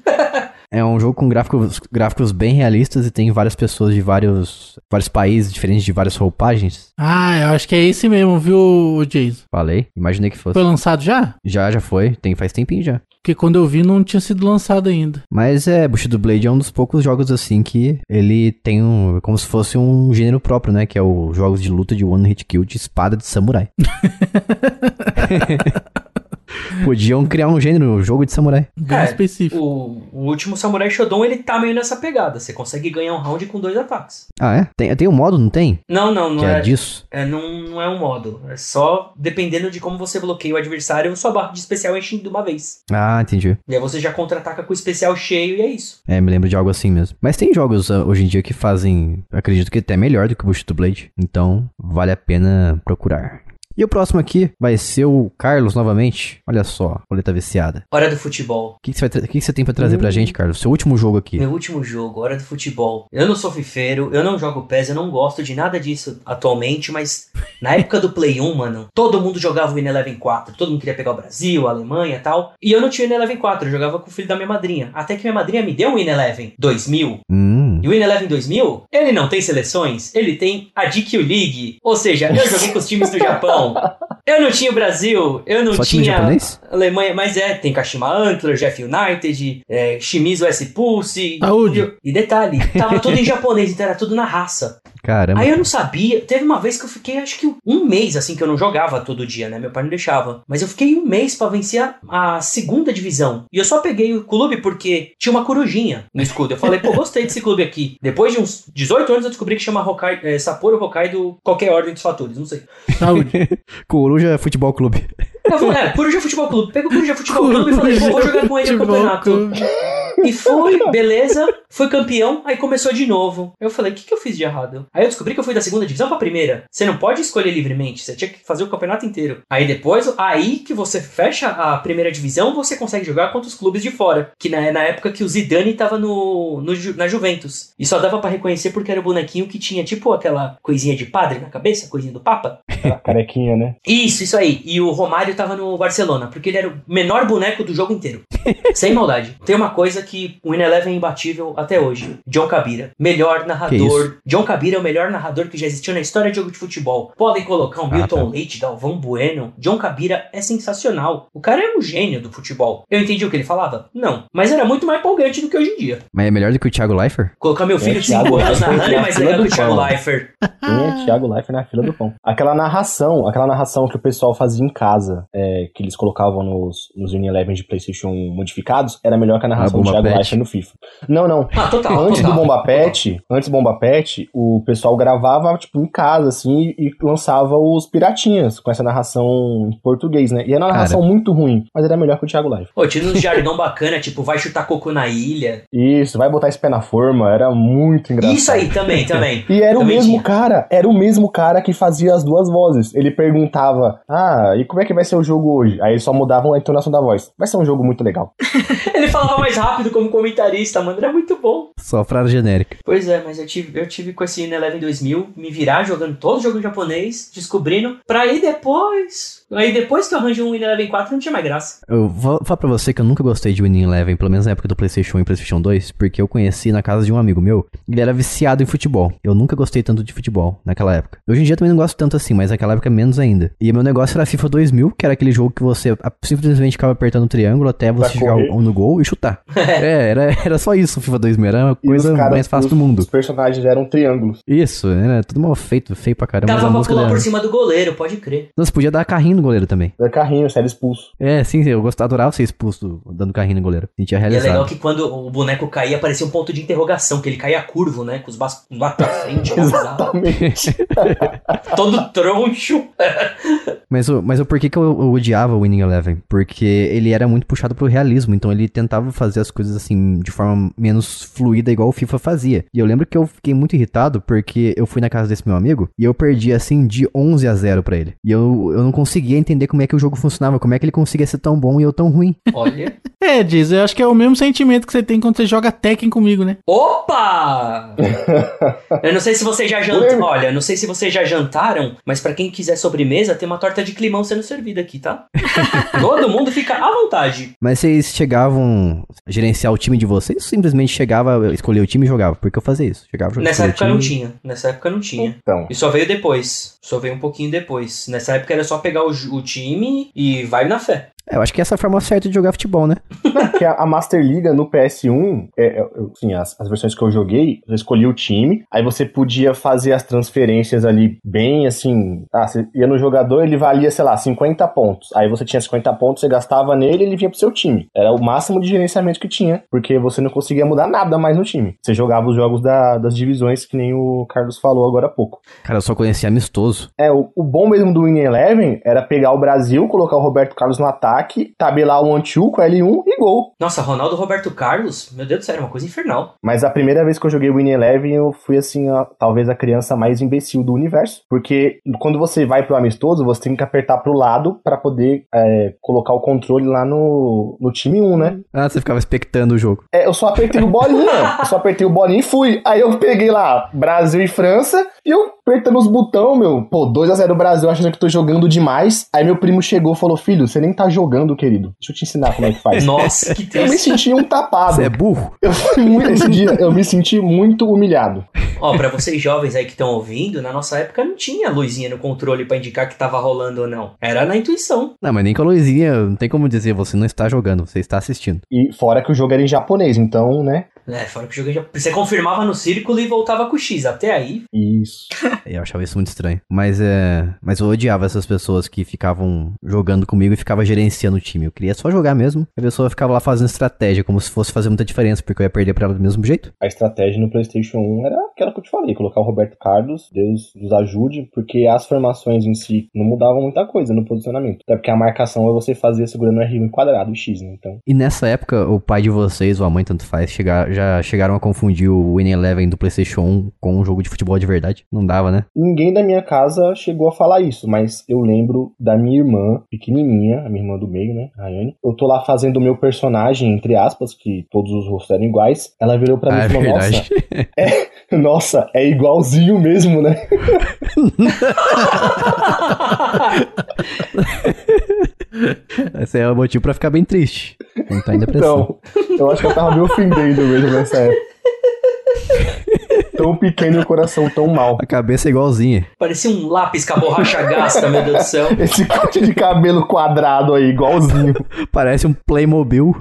É um jogo com gráficos, gráficos bem realistas e tem várias pessoas de vários, vários países diferentes, de várias roupagens. Ah, eu acho que é esse mesmo, viu, Jason? Falei, imaginei que fosse. Foi lançado já? Já, já foi, tem faz tempinho já. Porque quando eu vi não tinha sido lançado ainda. Mas é, Bushido Blade é um dos poucos jogos assim que ele tem um. como se fosse um gênero próprio, né? Que é o jogos de luta de one hit kill de espada de samurai. Podiam criar um gênero, jogo de samurai. Bem É, específico. O, o último Samurai Shodown, ele tá meio nessa pegada. Você consegue ganhar um round com dois ataques. Ah, é? Tem, tem um modo, não tem? Não, não, não que é. é disso? É, não, não é um modo. É só dependendo de como você bloqueia o adversário, sua barra de especial enche de uma vez. Ah, entendi. E aí você já contra-ataca com o especial cheio e é isso. É, me lembro de algo assim mesmo. Mas tem jogos ah, hoje em dia que fazem, acredito que até melhor do que o Bushito Blade. Então, vale a pena procurar. E o próximo aqui vai ser o Carlos novamente. Olha só, roleta viciada. Hora do futebol. O que, que, você, vai o que que você tem pra trazer pra gente, Carlos? Seu último jogo aqui. Meu último jogo, hora do futebol. Eu não sou fifeiro, eu não jogo PES, eu não gosto de nada disso atualmente, mas na época do Play 1, mano, todo mundo jogava o Eleven 4. Todo mundo queria pegar o Brasil, a Alemanha e tal. E eu não tinha o Eleven 4, eu jogava com o filho da minha madrinha. Até que minha madrinha me deu um Eleven 2000. Hum. E o Eleven 2000, ele não tem seleções, ele tem a DQ League. Ou seja, eu joguei com os times do Japão. を Eu não tinha o Brasil, eu não Só tinha japonês? Alemanha, mas é, tem Kashima Antler, Jeff United, é, Shimizu S Pulse. Saúde. E detalhe, tava tudo em japonês, então era tudo na raça. Caramba. Aí eu não sabia. Teve uma vez que eu fiquei, acho que um mês, assim, que eu não jogava todo dia, né? Meu pai não deixava. Mas eu fiquei um mês pra vencer a, a segunda divisão. E eu só peguei o clube porque tinha uma corujinha no escudo. Eu falei, pô, gostei desse clube aqui. Depois de uns 18 anos eu descobri que chama Hokkaido, é, Sapporo Hokkaido, qualquer ordem dos fatores, não sei. Saúde. Coruja Futebol Clube. Eu falei, é, Coruja Futebol Clube. Pega o Coruja Futebol Clube e falei, pô, vou jogar com ele no campeonato. E fui, beleza, fui campeão, aí começou de novo. Eu falei, o que, que eu fiz de errado? Aí eu descobri que eu fui da segunda divisão pra primeira. Você não pode escolher livremente, você tinha que fazer o campeonato inteiro. Aí depois, aí que você fecha a primeira divisão, você consegue jogar contra os clubes de fora. Que na, na época que o Zidane tava no, no na Juventus. E só dava pra reconhecer porque era o bonequinho que tinha tipo aquela coisinha de padre na cabeça, coisinha do Papa. Aquela carequinha, né? Isso, isso aí. E o Romário tava no Barcelona, porque ele era o menor boneco do jogo inteiro. Sem maldade. Tem uma coisa que o Ineleven é imbatível até hoje. John Cabira. Melhor narrador. John Cabira é o melhor narrador que já existiu na história de jogo de futebol. Podem colocar um Ah, Milton tá. Leite, Galvão Bueno. John Cabira é sensacional. O cara é um gênio do futebol. Eu entendi o que ele falava? Não. Mas era muito mais empolgante do que hoje em dia. Mas é melhor do que o Thiago Leifert? Colocar meu filho É, de 5 Thiago anos Leifert narrando é mais legal do que o Thiago. Leifert. Tinha Thiago Life na fila do pão. Aquela narração, aquela narração que o pessoal fazia em casa, é, que eles colocavam nos, nos Unilever de Playstation modificados, era melhor que a narração Ah, do Bomba Thiago Pet. Life no FIFA. Não, não. Ah, total. Antes total, do Bomba total. Pet, antes do Bomba Pet, o pessoal gravava, tipo, em casa, assim, e, lançava os piratinhas, com essa narração em português, né? E era uma Cara. narração muito ruim, mas era melhor que o Thiago Life. Pô, tinha uns jargão bacana, tipo, vai chutar coco na ilha. Isso, vai botar esse pé na forma, era muito engraçado. Isso aí também, também. E era o Também mesmo tinha. cara, era o mesmo cara que fazia as duas vozes. Ele perguntava: Ah, e como é que vai ser o jogo hoje? Aí eles só mudavam a entonação da voz. Vai ser um jogo muito legal. Ele falava mais rápido como comentarista, mano, era muito bom. Só frase genérica. Pois é, mas eu tive, eu tive com esse Ineleven 2000 me virar jogando todo jogo japonês, descobrindo, pra aí depois. Aí depois que eu arranjei um Ineleven 4 não tinha mais graça. Eu vou falar pra você que eu nunca gostei de Winning Eleven, pelo menos na época do PlayStation 1 e PlayStation 2, porque eu conheci na casa de um amigo meu. Ele era viciado em futebol. Eu nunca gostei tanto de futebol naquela época. Hoje em dia também não gosto tanto assim, mas naquela época menos ainda. E meu negócio era FIFA 2000, que era aquele jogo que você a- simplesmente ficava apertando o triângulo até você Pra chegar correr. no gol e chutar. é, era, era só isso o FIFA 2000, era a coisa caras- mais fácil os- do mundo. Os personagens eram triângulos. Isso, era tudo mal feito, feio pra caramba, Dava a pra pular por cima do goleiro, pode crer. Nossa, podia dar carrinho no goleiro também. Era carrinho, você era expulso. É, sim, eu gostava, adorava ser expulso dando carrinho no goleiro. Sentia E é realizado. legal que quando o boneco caía, parecia um ponto de interrogação, que ele caía curvo, né? Com os braços lá pra frente. Exatamente. todo troncho. Mas, o, mas o porquê que eu, eu odiava o Winning Eleven? Porque ele era muito puxado pro realismo, então ele tentava fazer as coisas assim de forma menos fluida, igual o FIFA fazia. E eu lembro que eu fiquei muito irritado porque eu fui na casa desse meu amigo e eu perdi assim de 11 a 0 pra ele. E eu, eu não conseguia entender como é que o jogo funcionava, como é que ele conseguia ser tão bom e eu tão ruim. Olha. É, Diz, eu acho que é o mesmo sentimento que você tem quando você joga Tekken comigo, né? Opa! Eu não sei se vocês já jantaram. Olha, não sei se vocês já jantaram, mas pra quem quiser sobremesa, tem uma torta de climão sendo servida aqui, tá? Todo mundo fica à vontade. Mas vocês chegavam a gerenciar o time de vocês ou simplesmente chegava, escolhia o time e jogava? Porque eu fazia isso. Chegava, Nessa escolhia o época não tinha. Nessa época não tinha. Então, E só veio depois. Só veio um pouquinho depois. Nessa época era só pegar o, o time e vai na fé. É, eu acho que essa é a forma certa de jogar futebol, né? Não, porque a, a Master Liga no PS1, é, é, eu, assim, as, as versões que eu joguei, eu escolhi o time, aí você podia fazer as transferências ali bem assim. Ah, você ia no jogador, ele valia, sei lá, 50 pontos. Aí você tinha 50 pontos, você gastava nele ele vinha pro seu time. Era o máximo de gerenciamento que tinha, porque você não conseguia mudar nada mais no time. Você jogava os jogos da, das divisões, que nem o Carlos falou agora há pouco. Cara, eu só conhecia amistoso. É, o, o bom mesmo do Win Eleven era pegar o Brasil, colocar o Roberto Carlos no ataque, tabelar o 1-2 com L1 e gol. Nossa, Ronaldo Roberto Carlos, meu Deus do céu, era uma coisa infernal. Mas a primeira vez que eu joguei Win Eleven, eu fui assim, a- talvez a criança mais imbecil do universo. Porque quando você vai pro amistoso, você tem que apertar pro lado pra poder é, colocar o controle lá no, no time 1, né? Ah, você ficava expectando o jogo. É, eu só apertei o bolinha. eu só apertei o bolinha e fui. Aí eu peguei lá Brasil e França e eu apertando os botão, meu. Pô, 2x0 Brasil, achando que tô jogando demais. Aí meu primo chegou e falou: Filho, você nem tá jogando, querido. Deixa eu te ensinar como é que faz. Nossa, que Eu me senti um tapado. Você é burro? Eu fui muito, esse dia eu me senti muito humilhado. Ó, pra vocês jovens aí que estão ouvindo, na nossa época não tinha luzinha no controle pra indicar que tava rolando ou não. Era na intuição. Não, mas nem com a luzinha, não tem como dizer, você não está jogando, você está assistindo. E fora que o jogo era em japonês, então, né? É, fora que o jogo já... Você confirmava no círculo e voltava com o X. Até aí, Isso. Eu achava isso muito estranho. Mas é. Mas eu odiava essas pessoas que ficavam jogando comigo e ficava gerenciando o time. Eu queria só jogar mesmo. A pessoa ficava lá fazendo estratégia, como se fosse fazer muita diferença, porque eu ia perder pra ela do mesmo jeito. A estratégia no PlayStation 1 era aquela que eu te falei: colocar o Roberto Carlos, Deus nos ajude, porque as formações em si não mudavam muita coisa no posicionamento. Até porque a marcação é você fazer segurando o R1 quadrado e X, né? Então. E nessa época, o pai de vocês, ou a mãe, tanto faz, chegar, já chegaram a confundir o Win Eleven do PlayStation 1 com um jogo de futebol de verdade. Não dava, né? Ninguém da minha casa chegou a falar isso, mas eu lembro da minha irmã, pequenininha, a minha irmã do meio, né, a Ayane. Eu tô lá fazendo o meu personagem, entre aspas, que todos os rostos eram iguais. Ela virou pra mim Ah, e é falou: verdade. Nossa, nossa, é igualzinho mesmo, né? Esse é o motivo pra ficar bem triste. Não tá em depressão. Então, eu acho que ela tava me ofendendo mesmo nessa época. tão pequeno e o coração tão mal. A cabeça é igualzinha. parecia um lápis com a borracha gasta, meu Deus do céu. Esse corte de cabelo quadrado aí, igualzinho. Parece um Playmobil.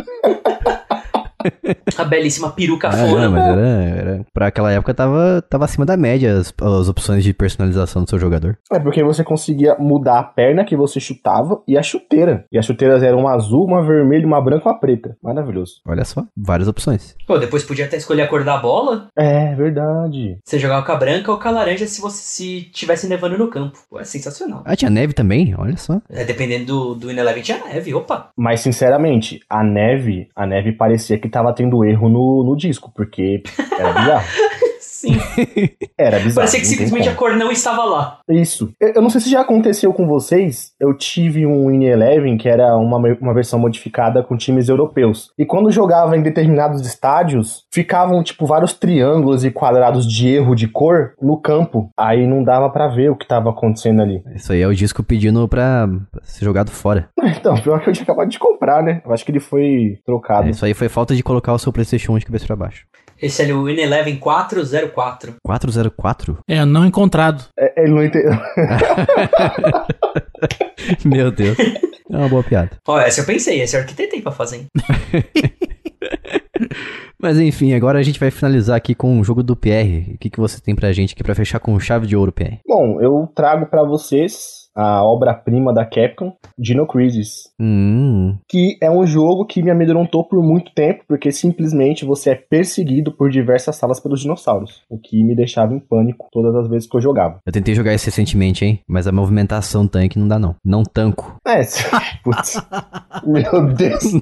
A belíssima peruca Ah, fora. não, mas era, era. Pra aquela época tava, tava acima da média as, as opções de personalização do seu jogador. É porque você conseguia mudar a perna que você chutava e a chuteira. E as chuteiras eram uma azul, uma vermelha, uma branca e uma preta. Maravilhoso. Olha só, várias opções. Pô, depois podia até escolher a cor da bola. É, verdade. Você jogava com a branca ou com a laranja se você se tivesse nevando no campo. Pô, é sensacional. Ah, tinha neve também? Olha só. É, dependendo do, do Ineleven tinha neve, opa. Mas, sinceramente, a neve, a neve parecia que tava tendo erro no, no disco, porque era bizarro. Sim. Era bizarro. Parecia que simplesmente a cor não estava lá. Isso. Eu, eu não sei se já aconteceu com vocês. Eu tive um In Eleven que era uma, uma versão modificada com times europeus. E quando jogava em determinados estádios, ficavam tipo vários triângulos e quadrados de erro de cor no campo. Aí não dava pra ver o que tava acontecendo ali. Isso aí é o disco pedindo pra, pra ser jogado fora. Então, pior que eu tinha acabado de comprar, né? Eu acho que ele foi trocado. É, isso aí foi falta de colocar o seu PlayStation 1 de cabeça pra baixo. Esse é o Ineleven 404. 404? É, não encontrado. É, ele não entendeu. Meu Deus. É uma boa piada. Ó, essa eu pensei, essa eu arquitetei pra fazer, hein? Mas enfim, agora a gente vai finalizar aqui com o jogo do PR. O que, que você tem pra gente aqui pra fechar com chave de ouro, PR? Bom, eu trago pra vocês a obra-prima da Capcom, Dino Crisis. Hum, que é um jogo que me amedrontou por muito tempo, porque simplesmente você é perseguido por diversas salas pelos dinossauros, o que me deixava em pânico todas as vezes que eu jogava. eu tentei jogar isso recentemente, hein? Mas a movimentação tanque não dá, não. Não tanco. É, putz. Meu Deus.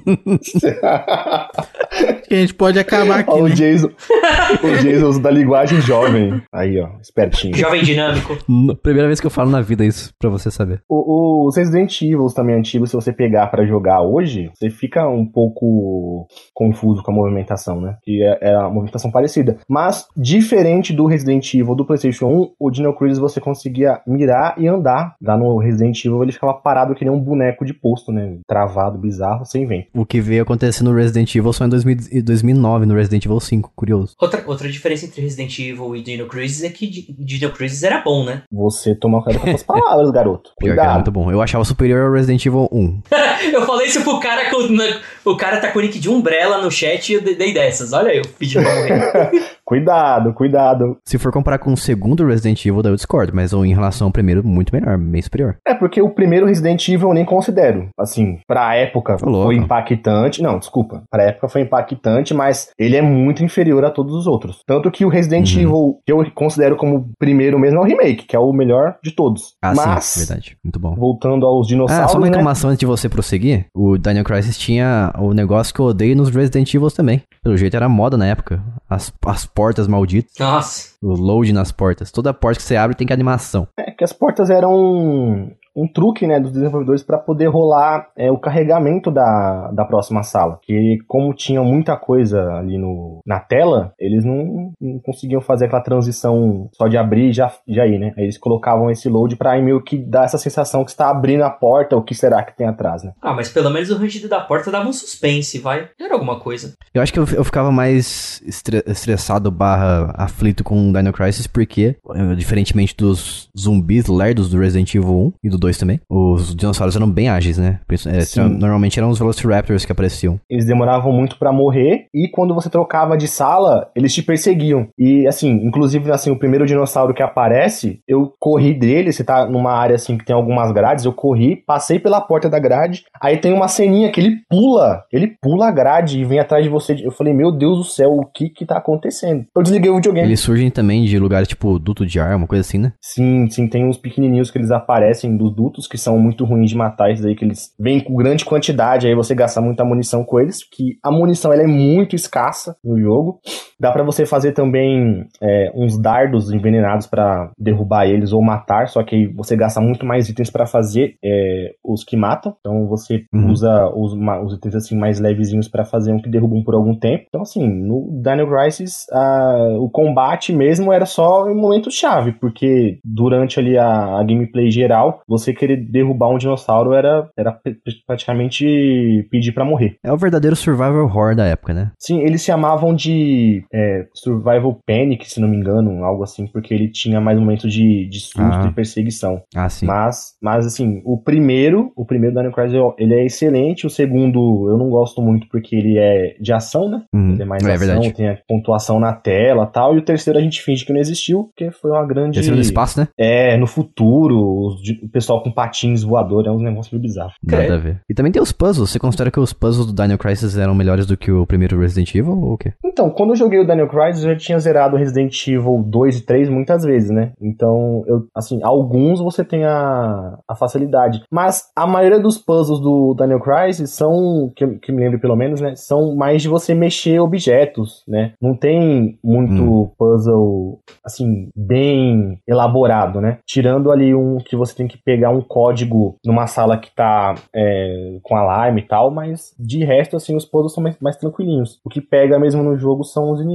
Que a gente pode acabar aqui, Ó, o né? Jason, o Jason usa da linguagem jovem. Aí, ó, espertinho. Jovem dinâmico. Primeira vez que eu falo na vida isso, pra você saber. O- os Resident Evil também antigos, se você pegar pra jogar hoje, você fica um pouco confuso com a movimentação, né? Que é, é a movimentação parecida. Mas, diferente do Resident Evil do PlayStation 1, o Dino Crisis você conseguia mirar e andar. Lá no Resident Evil ele ficava parado que nem um boneco de posto, né? Travado, bizarro, sem vento. O que veio acontecer no Resident Evil só em 2000 e 2009, no Resident Evil 5, curioso. Outra, outra diferença entre Resident Evil e Dino Crisis é que Di- Dino Crisis era bom, né? Você toma cuidado com essas palavras, garoto. Pior que era Cuidado. muito bom. Eu achava superior ao Resident Evil 1. Eu falei isso pro cara que o, o cara tá com o nick de Umbrella no chat e eu dei dessas. Olha aí, eu pedi pra morrer. Cuidado, cuidado. Se for comparar com o segundo Resident Evil, eu discordo, mas em relação ao primeiro, muito melhor, bem superior. É porque o primeiro Resident Evil eu nem considero. Assim, pra época foi impactante. Não, desculpa. Pra época foi impactante, mas ele é muito inferior a todos os outros. Tanto que o Resident Uhum. Evil, que eu considero como primeiro mesmo, é o remake, que é o melhor de todos. Ah, mas, sim, verdade. Muito bom. voltando aos Ah, dinossauros, só uma né? reclamação antes de você prosseguir. O Daniel Crisis tinha o negócio que eu odeio nos Resident Evil também. Pelo jeito era moda na época. As, as portas malditas, Nossa. o load nas portas. Toda porta que você abre tem que animação. É que as portas eram um, truque, né, dos desenvolvedores para poder rolar é, o carregamento da, da próxima sala. Que como tinha muita coisa ali no, na tela, eles não, não conseguiam fazer aquela transição só de abrir e já, já ir, né? Aí eles colocavam esse load pra meio que dar essa sensação que está abrindo a porta, o que será que tem atrás, né? Ah, mas pelo menos o rangido da porta dava um suspense, vai. Era alguma coisa. Eu acho que eu, eu ficava mais estre- estressado barra aflito com o Dino Crisis porque, eh, diferentemente dos zumbis lerdos do Resident Evil 1 e do 2 também, os dinossauros eram bem ágeis, né? Sim. Normalmente eram os Velociraptors que apareciam. Eles demoravam muito pra morrer e quando você trocava de sala, eles te perseguiam. E assim, inclusive assim, o primeiro dinossauro que aparece, eu corri dele, você tá numa área assim que tem algumas grades, eu corri, passei pela porta da grade, aí tem uma ceninha que ele pula, ele pula a grade e vem atrás de você. Eu falei, meu Deus do céu, o que que tá acontecendo? Eu desliguei o videogame. Eles surgem também de lugares tipo duto de ar, uma coisa assim, né? Sim, sim, tem uns pequenininhos que eles aparecem dos dutos que são muito ruins de matar, esses aí que eles vêm com grande quantidade, aí você gasta muita munição com eles, que a munição ela é muito escassa no jogo. Dá pra você fazer também é, uns dardos envenenados pra derrubar eles ou matar, só que aí você gasta muito mais itens pra fazer é, os que matam. Então você Uhum. usa os, os itens assim mais levezinhos pra fazer um que derrubam por algum tempo. Então assim, no Dino Crisis a- o combate mesmo era só em momento chave, porque durante ali a, a gameplay geral, você querer derrubar um dinossauro era, era pr- praticamente pedir pra morrer. É o verdadeiro survival horror da época, né? Sim, eles chamavam de é, Survival Panic, se não me engano, algo assim, porque ele tinha mais momentos de, de susto Ah. e perseguição. Ah, sim. Mas, mas assim, o primeiro, o primeiro Dino Crisis, ele é excelente, o segundo eu não gosto muito porque ele é de ação, né? Uhum. Tem mais é ação, verdade. tem a pontuação na tela tal, e o terceiro a gente finge que não existiu, porque foi uma grande... Terceiro no espaço, né? É, no futuro, o pessoal com patins voador, é um negócio meio bizarro. Nada Credo. a ver. E também tem os puzzles. Você considera que os puzzles do Dino Crisis eram melhores do que o primeiro Resident Evil ou o quê? Então, quando eu joguei o Daniel Crisis, eu já tinha zerado Resident Evil 2 e 3 muitas vezes, né? Então, eu, assim, alguns você tem a, a facilidade. Mas a maioria dos puzzles do Daniel Crisis são, que, que me lembro pelo menos, né? São mais de você mexer objetos, né? Não tem muito Hum. puzzle, assim, bem elaborado, né? Tirando ali um que você tem que pegar um código numa sala que tá é, com alarme e tal, mas de resto, assim, os puzzles são mais, mais tranquilinhos. O que pega mesmo no jogo são os inimigos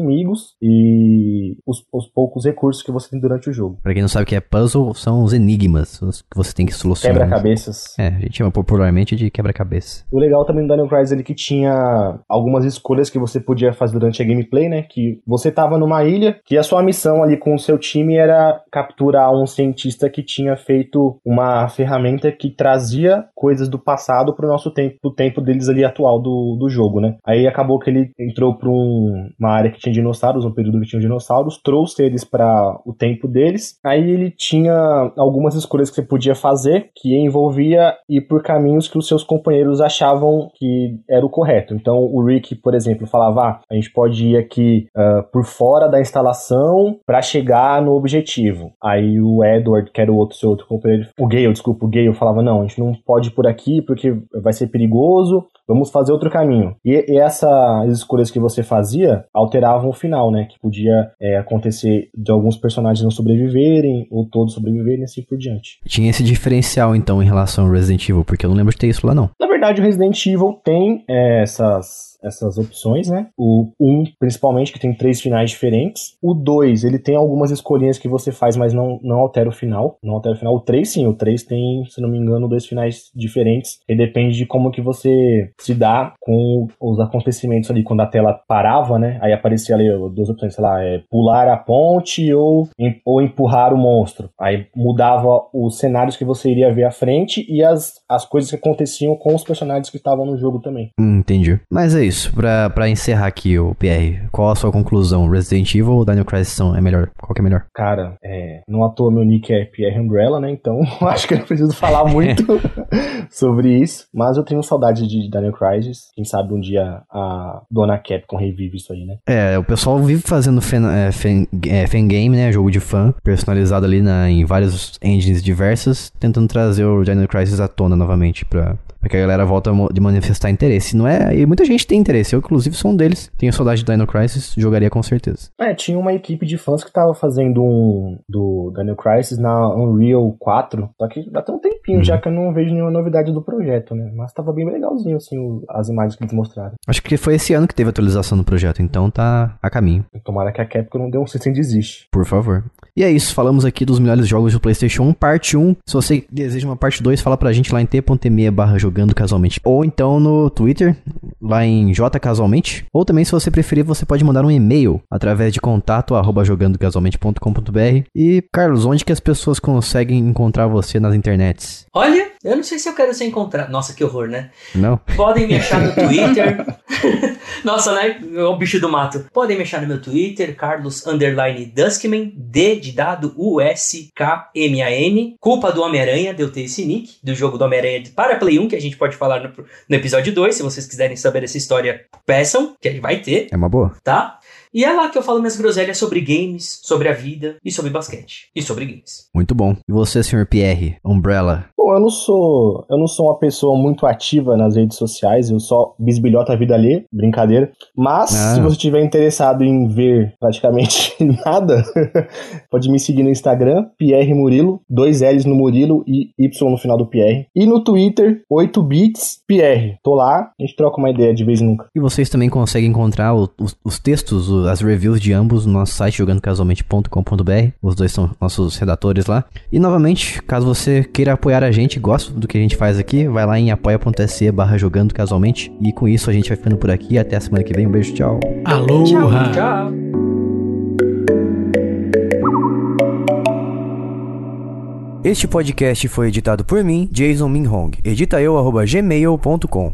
e os, os poucos recursos que você tem durante o jogo. Pra quem não sabe o que é puzzle, são os enigmas que você tem que solucionar. Quebra-cabeças. É, a gente chama popularmente de quebra-cabeça. O legal também do Daniel Crisis ele que tinha algumas escolhas que você podia fazer durante a gameplay, né? Que você tava numa ilha, que a sua missão ali com o seu time era capturar um cientista que tinha feito uma ferramenta que trazia coisas do passado pro nosso tempo, pro tempo deles ali atual do, do jogo, né? Aí acabou que ele entrou pra um- uma área que tinha dinossauros, um período que tinha dinossauros, trouxe eles para o tempo deles. Aí ele tinha algumas escolhas que você podia fazer que envolvia ir por caminhos que os seus companheiros achavam que era o correto. Então o Rick, por exemplo, falava: ah, a gente pode ir aqui ah, por fora da instalação para chegar no objetivo. Aí o Edward, que era o outro seu outro companheiro, o Gale, desculpa, o Gale falava: não, a gente não pode ir por aqui porque vai ser perigoso. Vamos fazer outro caminho. E, e essas escolhas que você fazia alteravam o final, né? Que podia é, acontecer de alguns personagens não sobreviverem, ou todos sobreviverem, e assim por diante. Tinha esse diferencial, então, em relação ao Resident Evil, porque eu não lembro de ter isso lá, não. Na verdade, o Resident Evil tem é, essas essas opções, né? O 1, principalmente, que tem três finais diferentes. O 2, ele tem algumas escolhinhas que você faz, mas não, não altera o final. Não altera o final. O 3, sim. O 3 tem, se não me engano, dois finais diferentes. E depende de como que você se dá com os acontecimentos ali. Quando a tela parava, né? Aí aparecia ali duas opções, sei lá, é pular a ponte ou, ou empurrar o monstro. Aí mudava os cenários que você iria ver à frente e as, as coisas que aconteciam com os personagens que estavam no jogo também. Hum, entendi. Mas é isso. Pra, pra encerrar aqui, o PR, qual a sua conclusão? Resident Evil ou Daniel Crisis são é melhor? Qual que é melhor? Cara, é, não à toa meu nick é PR Umbrella, né? Então acho que eu não preciso falar muito sobre isso. Mas eu tenho saudade de Daniel Crisis. Quem sabe um dia a dona Capcom revive isso aí, né? É, o pessoal vive fazendo fan, é, fan, é, fangame, né? Jogo de fã, personalizado ali na, em vários engines diversas, tentando trazer o Daniel Crisis à tona novamente pra, porque a galera volta de manifestar interesse. Não é? E muita gente tem interesse. Eu, inclusive, sou um deles. Tenho saudade de Dino Crisis, jogaria com certeza. É, tinha uma equipe de fãs que tava fazendo um do Dino Crisis na Unreal 4. Só que já tem um tempinho uhum. já que eu não vejo nenhuma novidade do projeto, né? Mas tava bem legalzinho, assim, as imagens que eles mostraram. Acho que foi esse ano que teve atualização do projeto, então tá a caminho. Tomara que a Capcom não dê um sem desiste. Por favor. E é isso, falamos aqui dos melhores jogos do PlayStation 1, parte 1. Se você deseja uma parte 2, fala pra gente lá em t.me barra jogando casualmente. Ou então no Twitter, lá em jcasualmente. Ou também, se você preferir, você pode mandar um e-mail através de contato arroba jogandocasualmente.com.br. E, Carlos, onde que as pessoas conseguem encontrar você nas internets? Olha, eu não sei se eu quero ser encontrado. Nossa, que horror, né? Não. Podem me achar no Twitter. Nossa, né? É o bicho do mato. Podem me achar no meu Twitter, Carlos Underline Duskman, D de dado U-S-K-M-A-N. Culpa do Homem-Aranha de eu ter esse nick, do jogo do Homem-Aranha para Play 1, que a gente pode falar no, no episódio 2. Se vocês quiserem saber essa história, peçam, que vai ter. É uma boa. Tá? E é lá que eu falo minhas groselhas sobre games, sobre a vida e sobre basquete. E sobre games. Muito bom. E você, Sr. Pierre, Umbrella? Bom, eu não sou. Eu não sou uma pessoa muito ativa nas redes sociais, eu só bisbilhota a vida ali, brincadeira. Mas, ah. se você estiver interessado em ver praticamente nada, pode me seguir no Instagram, Pierre Murilo, dois L's no Murilo e Y no final do Pierre. E no Twitter, 8bits Pierre. Tô lá, a gente troca uma ideia de vez em nunca. E vocês também conseguem encontrar o, os, os textos, as reviews de ambos no nosso site jogandocasualmente.com.br. Os dois são nossos redatores lá. E novamente, caso você queira apoiar a gente, gosta do que a gente faz aqui, vai lá em apoia.se barra jogando casualmente. E com isso a gente vai ficando por aqui. Até a semana que vem. Um beijo, tchau. Alô, tchau. tchau. Este podcast foi editado por mim, Jason Minhong. Edita eu, gmail.com.